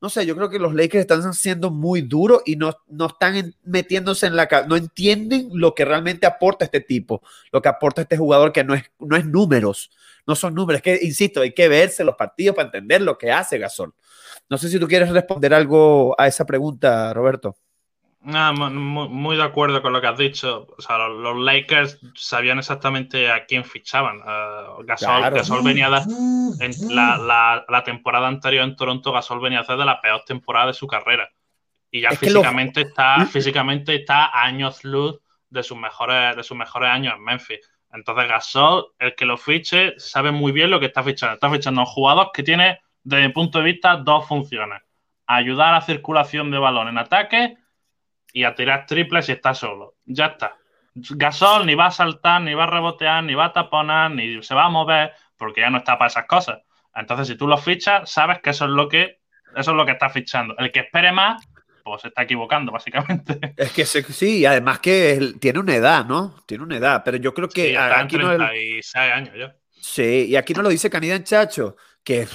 no sé, yo creo que los Lakers están siendo muy duros y no, no están metiéndose en la... No entienden lo que realmente aporta este tipo, lo que aporta este jugador que no es, no es números, no son números. Que, insisto, hay que verse los partidos para entender lo que hace Gasol. No sé si tú quieres responder algo a esa pregunta, Roberto. Ah, muy, de acuerdo con lo que has dicho. O sea, los, Lakers sabían exactamente a quién fichaban. Gasol, venía, en la, la, temporada anterior en Toronto, Gasol venía a hacer de la peor temporada de su carrera. Y ya físicamente, está, ¿Mm? físicamente está a años luz de sus, mejores, de sus mejores años en Memphis. Entonces Gasol, el que lo fiche, sabe muy bien lo que está fichando. Está fichando a un jugador que tiene, desde mi punto de vista, dos funciones. Ayudar a la circulación de balón en ataque y a tirar triples si está solo. Ya está. Gasol ni va a saltar, ni va a rebotear, ni va a taponar, ni se va a mover, porque ya no está para esas cosas. Entonces, si tú lo fichas, sabes que eso es lo que, eso es lo que está fichando. El que espere más, pues se está equivocando, (laughs) básicamente. Es que sí, además que tiene una edad, ¿no? Tiene una edad, pero yo creo que aquí no años ya. Sí, y aquí no lo dice Canida Chacho, que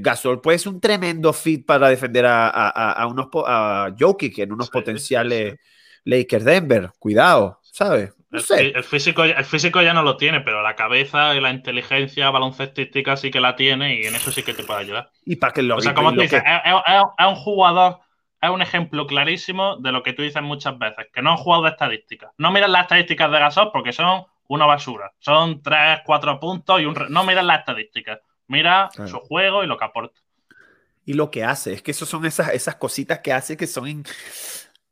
Gasol puede ser un tremendo fit para defender a, a, unos a Jokic en unos potenciales Lakers Denver. Cuidado, ¿sabes? el, físico, el físico ya no lo tiene, pero la cabeza y la inteligencia baloncestística sí que la tiene y en eso sí que te puede ayudar. Y para que lo, o sea, como tú dices, es, un jugador, es un ejemplo clarísimo de lo que tú dices muchas veces, que no es un jugador de estadísticas. No miras las estadísticas de Gasol porque son una basura. Son tres, cuatro puntos y un... No miras las estadísticas. Mira su juego y lo que aporta. Y lo que hace, es que eso son esas, esas cositas que hace que son...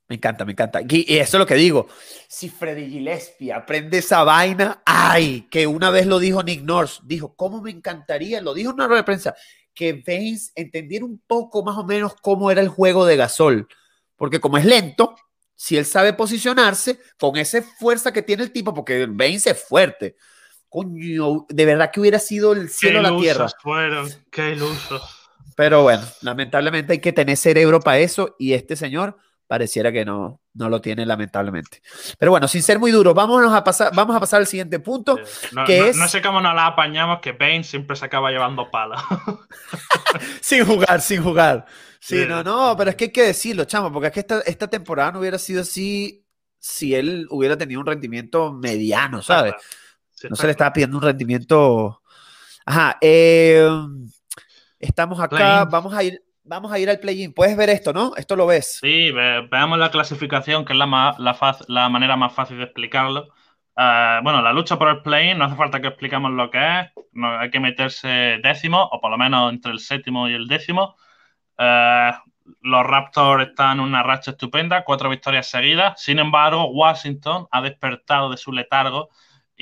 Me encanta, me encanta. Y eso es lo que digo. Si Freddy Gillespie aprende esa vaina, ay, que una vez lo dijo Nick Norris, dijo, ¿cómo me encantaría? Lo dijo en una rueda de prensa, que Baines entendiera un poco más o menos cómo era el juego de Gasol. Porque como es lento, si él sabe posicionarse con esa fuerza que tiene el tipo, porque Baines es fuerte. Coño, de verdad que hubiera sido el cielo a la tierra. fueron, qué ilusos. Pero bueno, lamentablemente hay que tener cerebro para eso y este señor pareciera que no, no lo tiene lamentablemente. Pero bueno, sin ser muy duro, vámonos a pasar, vamos a pasar al siguiente punto, no, que es... No sé cómo nos la apañamos, que Bane siempre se acaba llevando pala. (laughs) sin jugar, sin jugar. Sí, no, no, pero es que hay que decirlo, chamo, porque es que esta, esta temporada no hubiera sido así si él hubiera tenido un rendimiento mediano, ¿sabes? No se le estaba pidiendo un rendimiento... Ajá, eh, estamos acá, vamos a ir vamos a ir al play-in. Puedes ver esto, ¿no? Esto lo ves. Sí, veamos la clasificación, que es la, la, manera más fácil de explicarlo. Eh, bueno, la lucha por el play-in, no hace falta que expliquemos lo que es. No, hay que meterse décimo, o por lo menos entre el séptimo y el décimo. Eh, los Raptors están en una racha estupenda, cuatro victorias seguidas. Sin embargo, Washington ha despertado de su letargo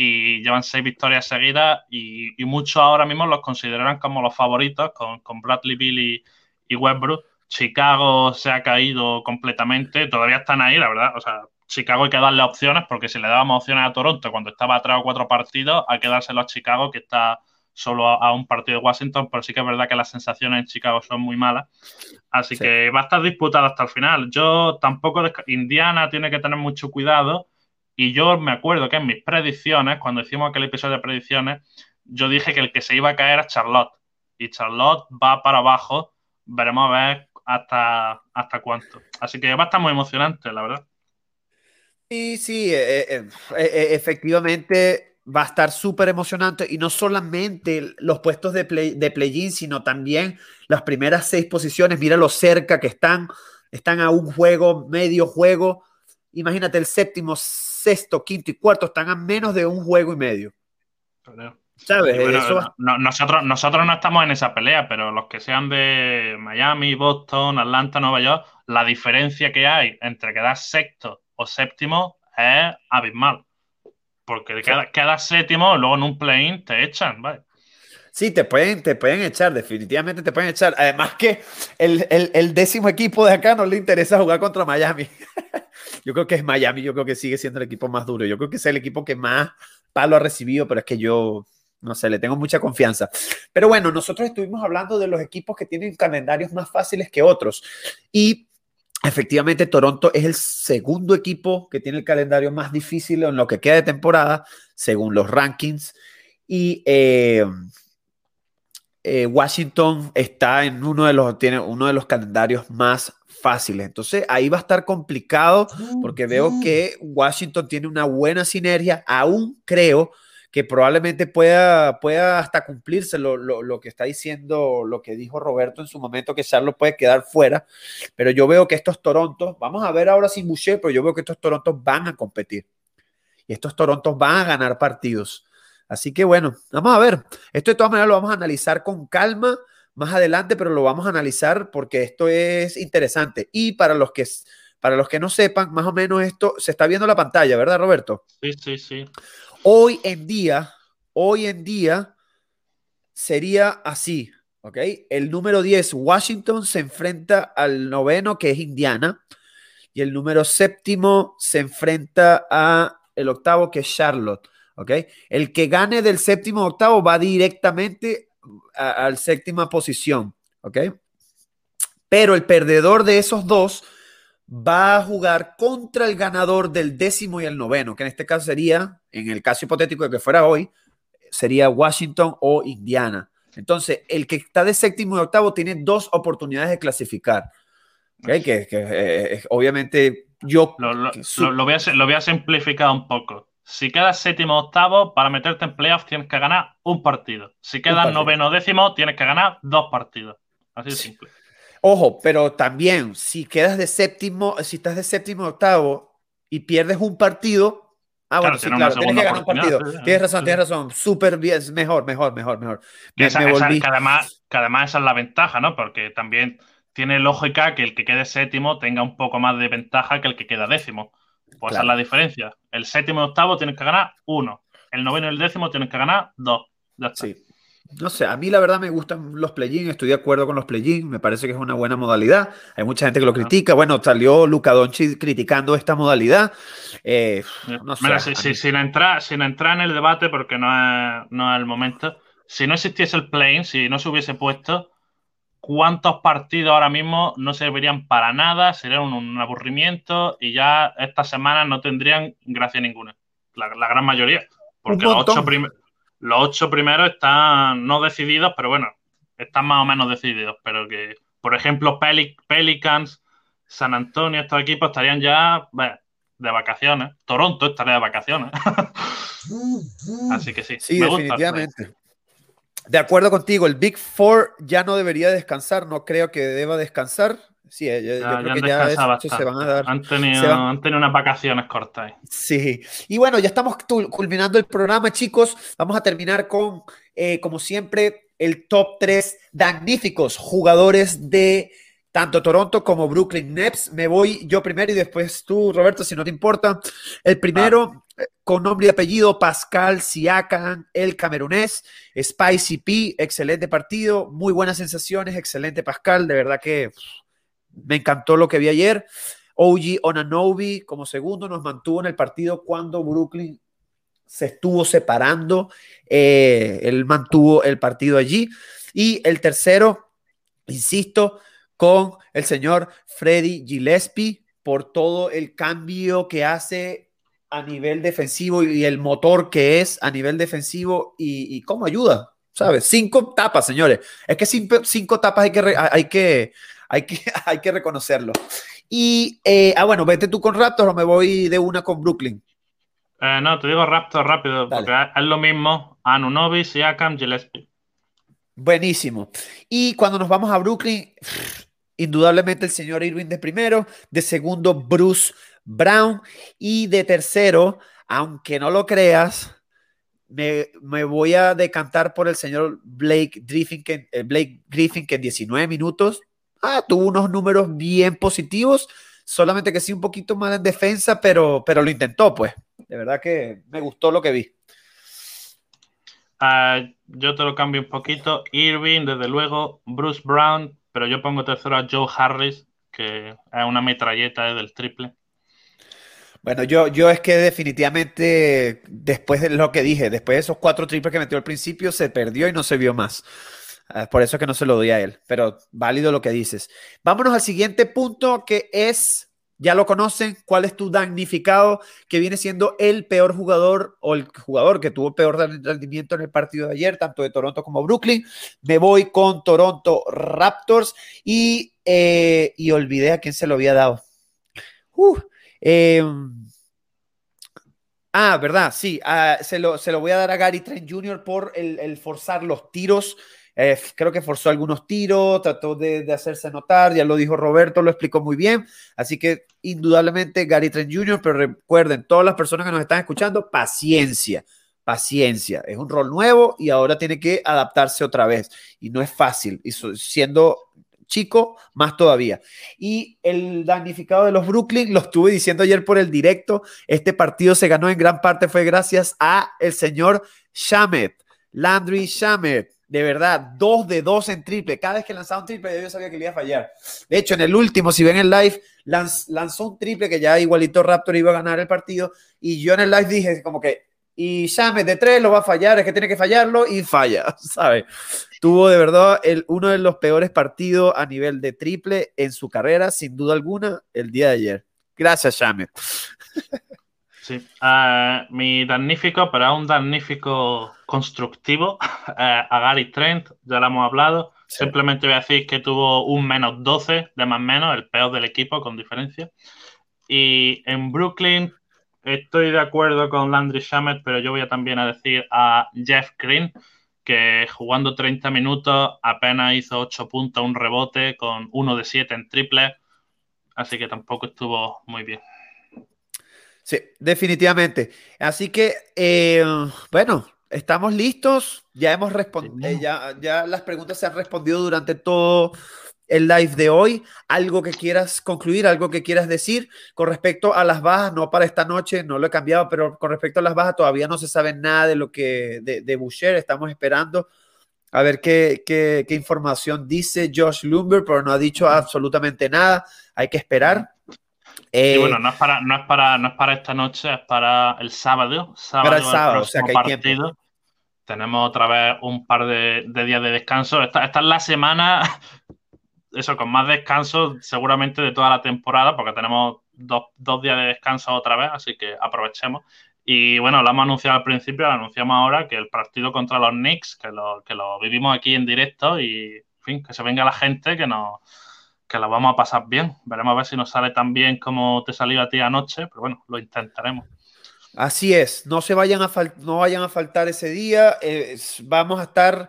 y llevan seis victorias seguidas y, muchos ahora mismo los consideran como los favoritos con, con Bradley Bill y, y Westbrook. Chicago se ha caído completamente, todavía están ahí, la verdad. O sea, Chicago hay que darle opciones porque si le dábamos opciones a Toronto cuando estaba a tres o cuatro partidos, hay que dárselo a Chicago que está solo a, un partido de Washington, pero sí que es verdad que las sensaciones en Chicago son muy malas. Así que va a estar disputado hasta el final. Yo tampoco, Indiana tiene que tener mucho cuidado y yo me acuerdo que en mis predicciones, cuando hicimos aquel episodio de predicciones, yo dije que el que se iba a caer era Charlotte y Charlotte va para abajo veremos a ver hasta, hasta cuánto. Así que va a estar muy emocionante, la verdad. Sí, sí, eh, eh, eh, efectivamente va a estar súper emocionante y no solamente los puestos de play, de play-in, sino también las primeras seis posiciones. Mira lo cerca que están, están a un juego, medio juego. Imagínate el séptimo, sexto, quinto y cuarto están a menos de un juego y medio nosotros, nosotros no estamos en esa pelea, pero los que sean de Miami, Boston, Atlanta, Nueva York, la diferencia que hay entre quedar sexto o séptimo es abismal. Porque quedas, séptimo, luego en un play-in te echan, ¿vale? Sí, te pueden, te pueden echar, definitivamente te pueden echar. Además que el, el, décimo equipo de acá no le interesa jugar contra Miami. (laughs) yo creo que es Miami, yo creo que sigue siendo el equipo más duro. Yo creo que es el equipo que más palo ha recibido, pero es que yo, no sé, le tengo mucha confianza. Pero bueno, nosotros estuvimos hablando de los equipos que tienen calendarios más fáciles que otros. Y efectivamente Toronto es el segundo equipo que tiene el calendario más difícil en lo que queda de temporada, según los rankings. Y eh, eh, Washington está en uno de los, tiene uno de los calendarios más fáciles. Entonces ahí va a estar complicado porque veo que Washington tiene una buena sinergia. Aún creo que probablemente pueda, pueda hasta cumplirse lo, lo, que está diciendo, lo que dijo Roberto en su momento, que Charlotte puede quedar fuera, pero yo veo que estos Torontos, vamos a ver ahora sin Boucher, pero yo veo que estos Torontos van a competir y estos Torontos van a ganar partidos. Así que bueno, vamos a ver. Esto de todas maneras lo vamos a analizar con calma más adelante, pero lo vamos a analizar porque esto es interesante. Y para los que, para los que no sepan, más o menos esto se está viendo la pantalla, ¿verdad, Roberto? Sí, sí, sí. Hoy en día, hoy en día sería así, ¿ok? El número 10, Washington, se enfrenta al noveno, que es Indiana, y el número séptimo se enfrenta a el octavo, que es Charlotte, ¿ok? El que gane del séptimo octavo va directamente a, la séptima posición, ¿ok? Pero el perdedor de esos dos va a jugar contra el ganador del décimo y el noveno, que en este caso sería, en el caso hipotético de que fuera hoy, sería Washington o Indiana. Entonces, el que está de séptimo y octavo tiene dos oportunidades de clasificar. Que, que eh, obviamente yo... Lo, lo, voy a, lo voy a simplificar un poco. Si quedas séptimo o octavo, para meterte en playoffs tienes que ganar un partido. Si quedas noveno o décimo, tienes que ganar dos partidos. Así de simple. Ojo, pero también, si quedas de séptimo, si estás de séptimo o octavo y pierdes un partido, Ah, bueno, sí, claro, tienes que ganar un partido. tienes razón, tienes razón. Súper bien, mejor, mejor, mejor, mejor. que, además, que además esa es la ventaja, ¿no? Porque también tiene lógica que el que quede séptimo tenga un poco más de ventaja que el que queda décimo. Pues esa es la diferencia. El séptimo y octavo tienes que ganar uno. El noveno y el décimo tienes que ganar dos. Ya está. Sí. No sé, a mí la verdad me gustan los play estoy de acuerdo con los play me parece que es una buena modalidad. Hay mucha gente que lo critica. Bueno, salió Luca Doncic criticando esta modalidad. Eh, no sé, sin, entrar, sin entrar en el debate, porque no es, no es el momento, si no existiese el play si no se hubiese puesto, ¿cuántos partidos ahora mismo no servirían para nada? Serían un, aburrimiento y ya estas semanas no tendrían gracia ninguna. La, gran mayoría. Porque los ocho primeros los ocho primeros están no decididos, pero bueno, están más o menos decididos. Pero que, por ejemplo, Pelicans, San Antonio, estos equipos estarían ya de vacaciones. Toronto estaría de vacaciones. (laughs) Así que sí. Sí, definitivamente. De acuerdo contigo, el Big Four ya no debería descansar, no creo que deba descansar. Sí, yo, creo que ya se van a dar. Han tenido, unas vacaciones cortas. Sí, y bueno, ya estamos culminando el programa, chicos. Vamos a terminar con, eh, como siempre, el top 3 magníficos jugadores de tanto Toronto como Brooklyn Nets. Me voy yo primero y después tú, Roberto, si no te importa. El primero, ah. Con nombre y apellido, Pascal Siakam, el camerunés. Spicy P, excelente partido, muy buenas sensaciones, excelente Pascal, de verdad que me encantó lo que vi ayer. OG Onanobi como segundo nos mantuvo en el partido cuando Brooklyn se estuvo separando. Eh, él mantuvo el partido allí. Y el tercero, insisto, con el señor Freddy Gillespie por todo el cambio que hace a nivel defensivo y el motor que es a nivel defensivo y, cómo ayuda, ¿sabes? Cinco tapas, señores. Es que cinco, cinco tapas hay que, hay que, hay que, (laughs) hay que reconocerlo. Y, eh, ah, bueno, vete tú con Raptors o me voy de una con Brooklyn. Eh, no, te digo Raptors rápido, porque es lo mismo. Anunobi, Siakam, Gillespie. Buenísimo. Y cuando nos vamos a Brooklyn, (sighs) indudablemente el señor Irving de primero, de segundo Bruce Brown y de tercero, aunque no lo creas, me, voy a decantar por el señor Blake Griffin, que, eh, Blake Griffin, que en 19 minutos ah, tuvo unos números bien positivos, solamente que sí un poquito más en defensa, pero, pero lo intentó, pues. De verdad que me gustó lo que vi. Ah, yo te lo cambio un poquito. Irving, desde luego, Bruce Brown, pero yo pongo tercero a Joe Harris, que es una metralleta del triple. Bueno, yo, yo es que definitivamente, después de lo que dije, después de esos cuatro triples que metió al principio, se perdió y no se vio más. Ah, por eso es que no se lo doy a él, pero válido lo que dices. Vámonos al siguiente punto que es, ya lo conocen, cuál es tu damnificado, que viene siendo el peor jugador o el jugador que tuvo peor rendimiento en el partido de ayer, tanto de Toronto como Brooklyn. Me voy con Toronto Raptors y, eh, y olvidé a quién se lo había dado. Uh, em, Ah, verdad, sí. Ah, se, lo, se, lo, voy a dar a Gary Trent Jr. por el, forzar los tiros eh, creo que forzó algunos tiros, trató de, hacerse notar, ya lo dijo Roberto, lo explicó muy bien. Así que indudablemente Gary Trent Jr., pero recuerden, todas las personas que nos están escuchando, paciencia, paciencia. Es un rol nuevo y ahora tiene que adaptarse otra vez. Y no es fácil. Y siendo chico, más todavía. Y el damnificado de los Brooklyn, lo estuve diciendo ayer por el directo, este partido se ganó en gran parte fue gracias a el señor Shamet, Landry Shamet. De verdad, dos de dos en triple. Cada vez que lanzaba un triple, yo sabía que le iba a fallar. De hecho, en el último, si ven el live, lanzó un triple que ya igualito Raptor iba a ganar el partido. Y yo en el live dije, como que y James de tres lo va a fallar, es que tiene que fallarlo y falla, (laughs) ¿sabes? Tuvo de verdad el, uno de los peores partidos a nivel de triple en su carrera, sin duda alguna, el día de ayer. Gracias, James. Sí, uh, mi damnifico, pero un damnifico constructivo, uh, (laughs) a Gary Trent, ya lo hemos hablado. Simplemente voy a decir que tuvo un menos 12 de más menos, el peor del equipo con diferencia. Y en Brooklyn Estoy de acuerdo con Landry Shamet, pero yo voy a también a decir a Jeff Green, que jugando 30 minutos apenas hizo 8 puntos, un rebote con 1 de 7 en triple, así que tampoco estuvo muy bien. Sí, definitivamente. Así que, eh, bueno, estamos listos. Ya hemos respondido, eh, ya, ya las preguntas se han respondido durante todo el live de hoy. Algo que quieras concluir, algo que quieras decir con respecto a las bajas, no para esta noche, no lo he cambiado, pero con respecto a las bajas todavía no se sabe nada de lo que de, de Boucher, estamos esperando a ver qué, qué, información dice Josh Lumber, pero no ha dicho absolutamente nada, hay que esperar. y bueno, no es, para, no, es para, no es para esta noche, es para el sábado. sábado para el sábado, o sea que hay tiempo. Tenemos otra vez un par de, días de descanso. esta, es la semana eso, con más descanso seguramente de toda la temporada, porque tenemos dos, días de descanso otra vez, así que aprovechemos. Y bueno, lo hemos anunciado al principio, lo anunciamos ahora, que el partido contra los Knicks, que lo, que lo vivimos aquí en directo y, en fin, que se venga la gente, que nos que lo vamos a pasar bien. Veremos a ver si nos sale tan bien como te salió a ti anoche, pero bueno, lo intentaremos. Así es, no se vayan a, no vayan a faltar ese día, vamos a estar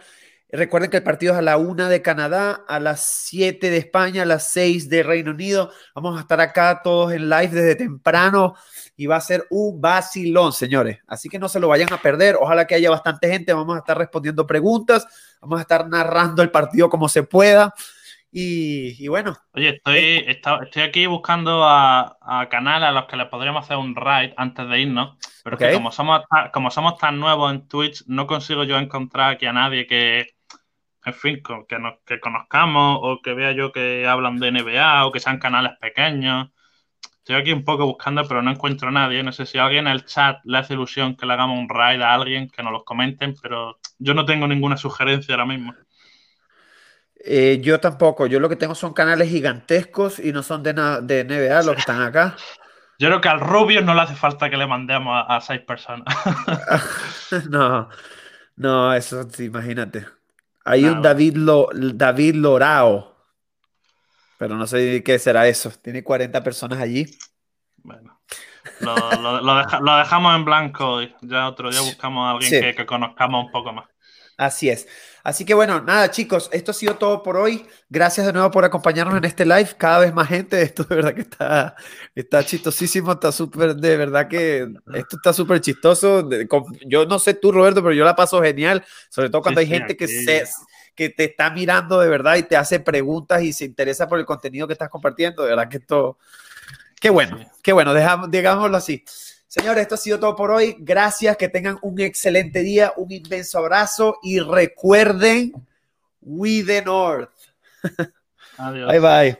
Recuerden que el partido es a la una de Canadá, a las 7 de España, a las 6 de Reino Unido. Vamos a estar acá todos en live desde temprano y va a ser un vacilón, señores. Así que no se lo vayan a perder. Ojalá que haya bastante gente. Vamos a estar respondiendo preguntas. Vamos a estar narrando el partido como se pueda. Y, bueno. Oye, estoy, estoy aquí buscando a, a canales a los que les podríamos hacer un raid antes de irnos. Pero que como somos, como somos tan nuevos en Twitch, no consigo yo encontrar aquí a nadie que, en fin, que, nos, que conozcamos o que vea yo que hablan de NBA o que sean canales pequeños. Estoy aquí un poco buscando, pero no encuentro a nadie. No sé si alguien en el chat le hace ilusión que le hagamos un raid a alguien, que nos los comenten, pero yo no tengo ninguna sugerencia ahora mismo. Eh, yo tampoco. Yo lo que tengo son canales gigantescos y no son de, de NBA los que están acá. Yo creo que al Rubio no le hace falta que le mandemos a, seis personas. (laughs) no, no, eso imagínate. Hay un David, Lo, David Lorao, pero no sé qué será eso. Tiene 40 personas allí. Bueno, lo, dejamos en blanco y ya otro día buscamos a alguien que, conozcamos un poco más. Así es. Así que bueno, nada chicos, esto ha sido todo por hoy. Gracias de nuevo por acompañarnos en este live. Cada vez más gente, (laughs) esto de verdad que está, está chistosísimo, está súper, de verdad que esto está súper chistoso. Yo no sé tú, Roberto, pero yo la paso genial, sobre todo cuando hay gente que, se, que te está mirando de verdad y te hace preguntas y se interesa por el contenido que estás compartiendo. De verdad que esto, qué bueno, qué bueno, dejamos, digámoslo así. Señores, esto ha sido todo por hoy. Gracias, que tengan un excelente día, un inmenso abrazo y recuerden, We the North. Adiós. Bye bye.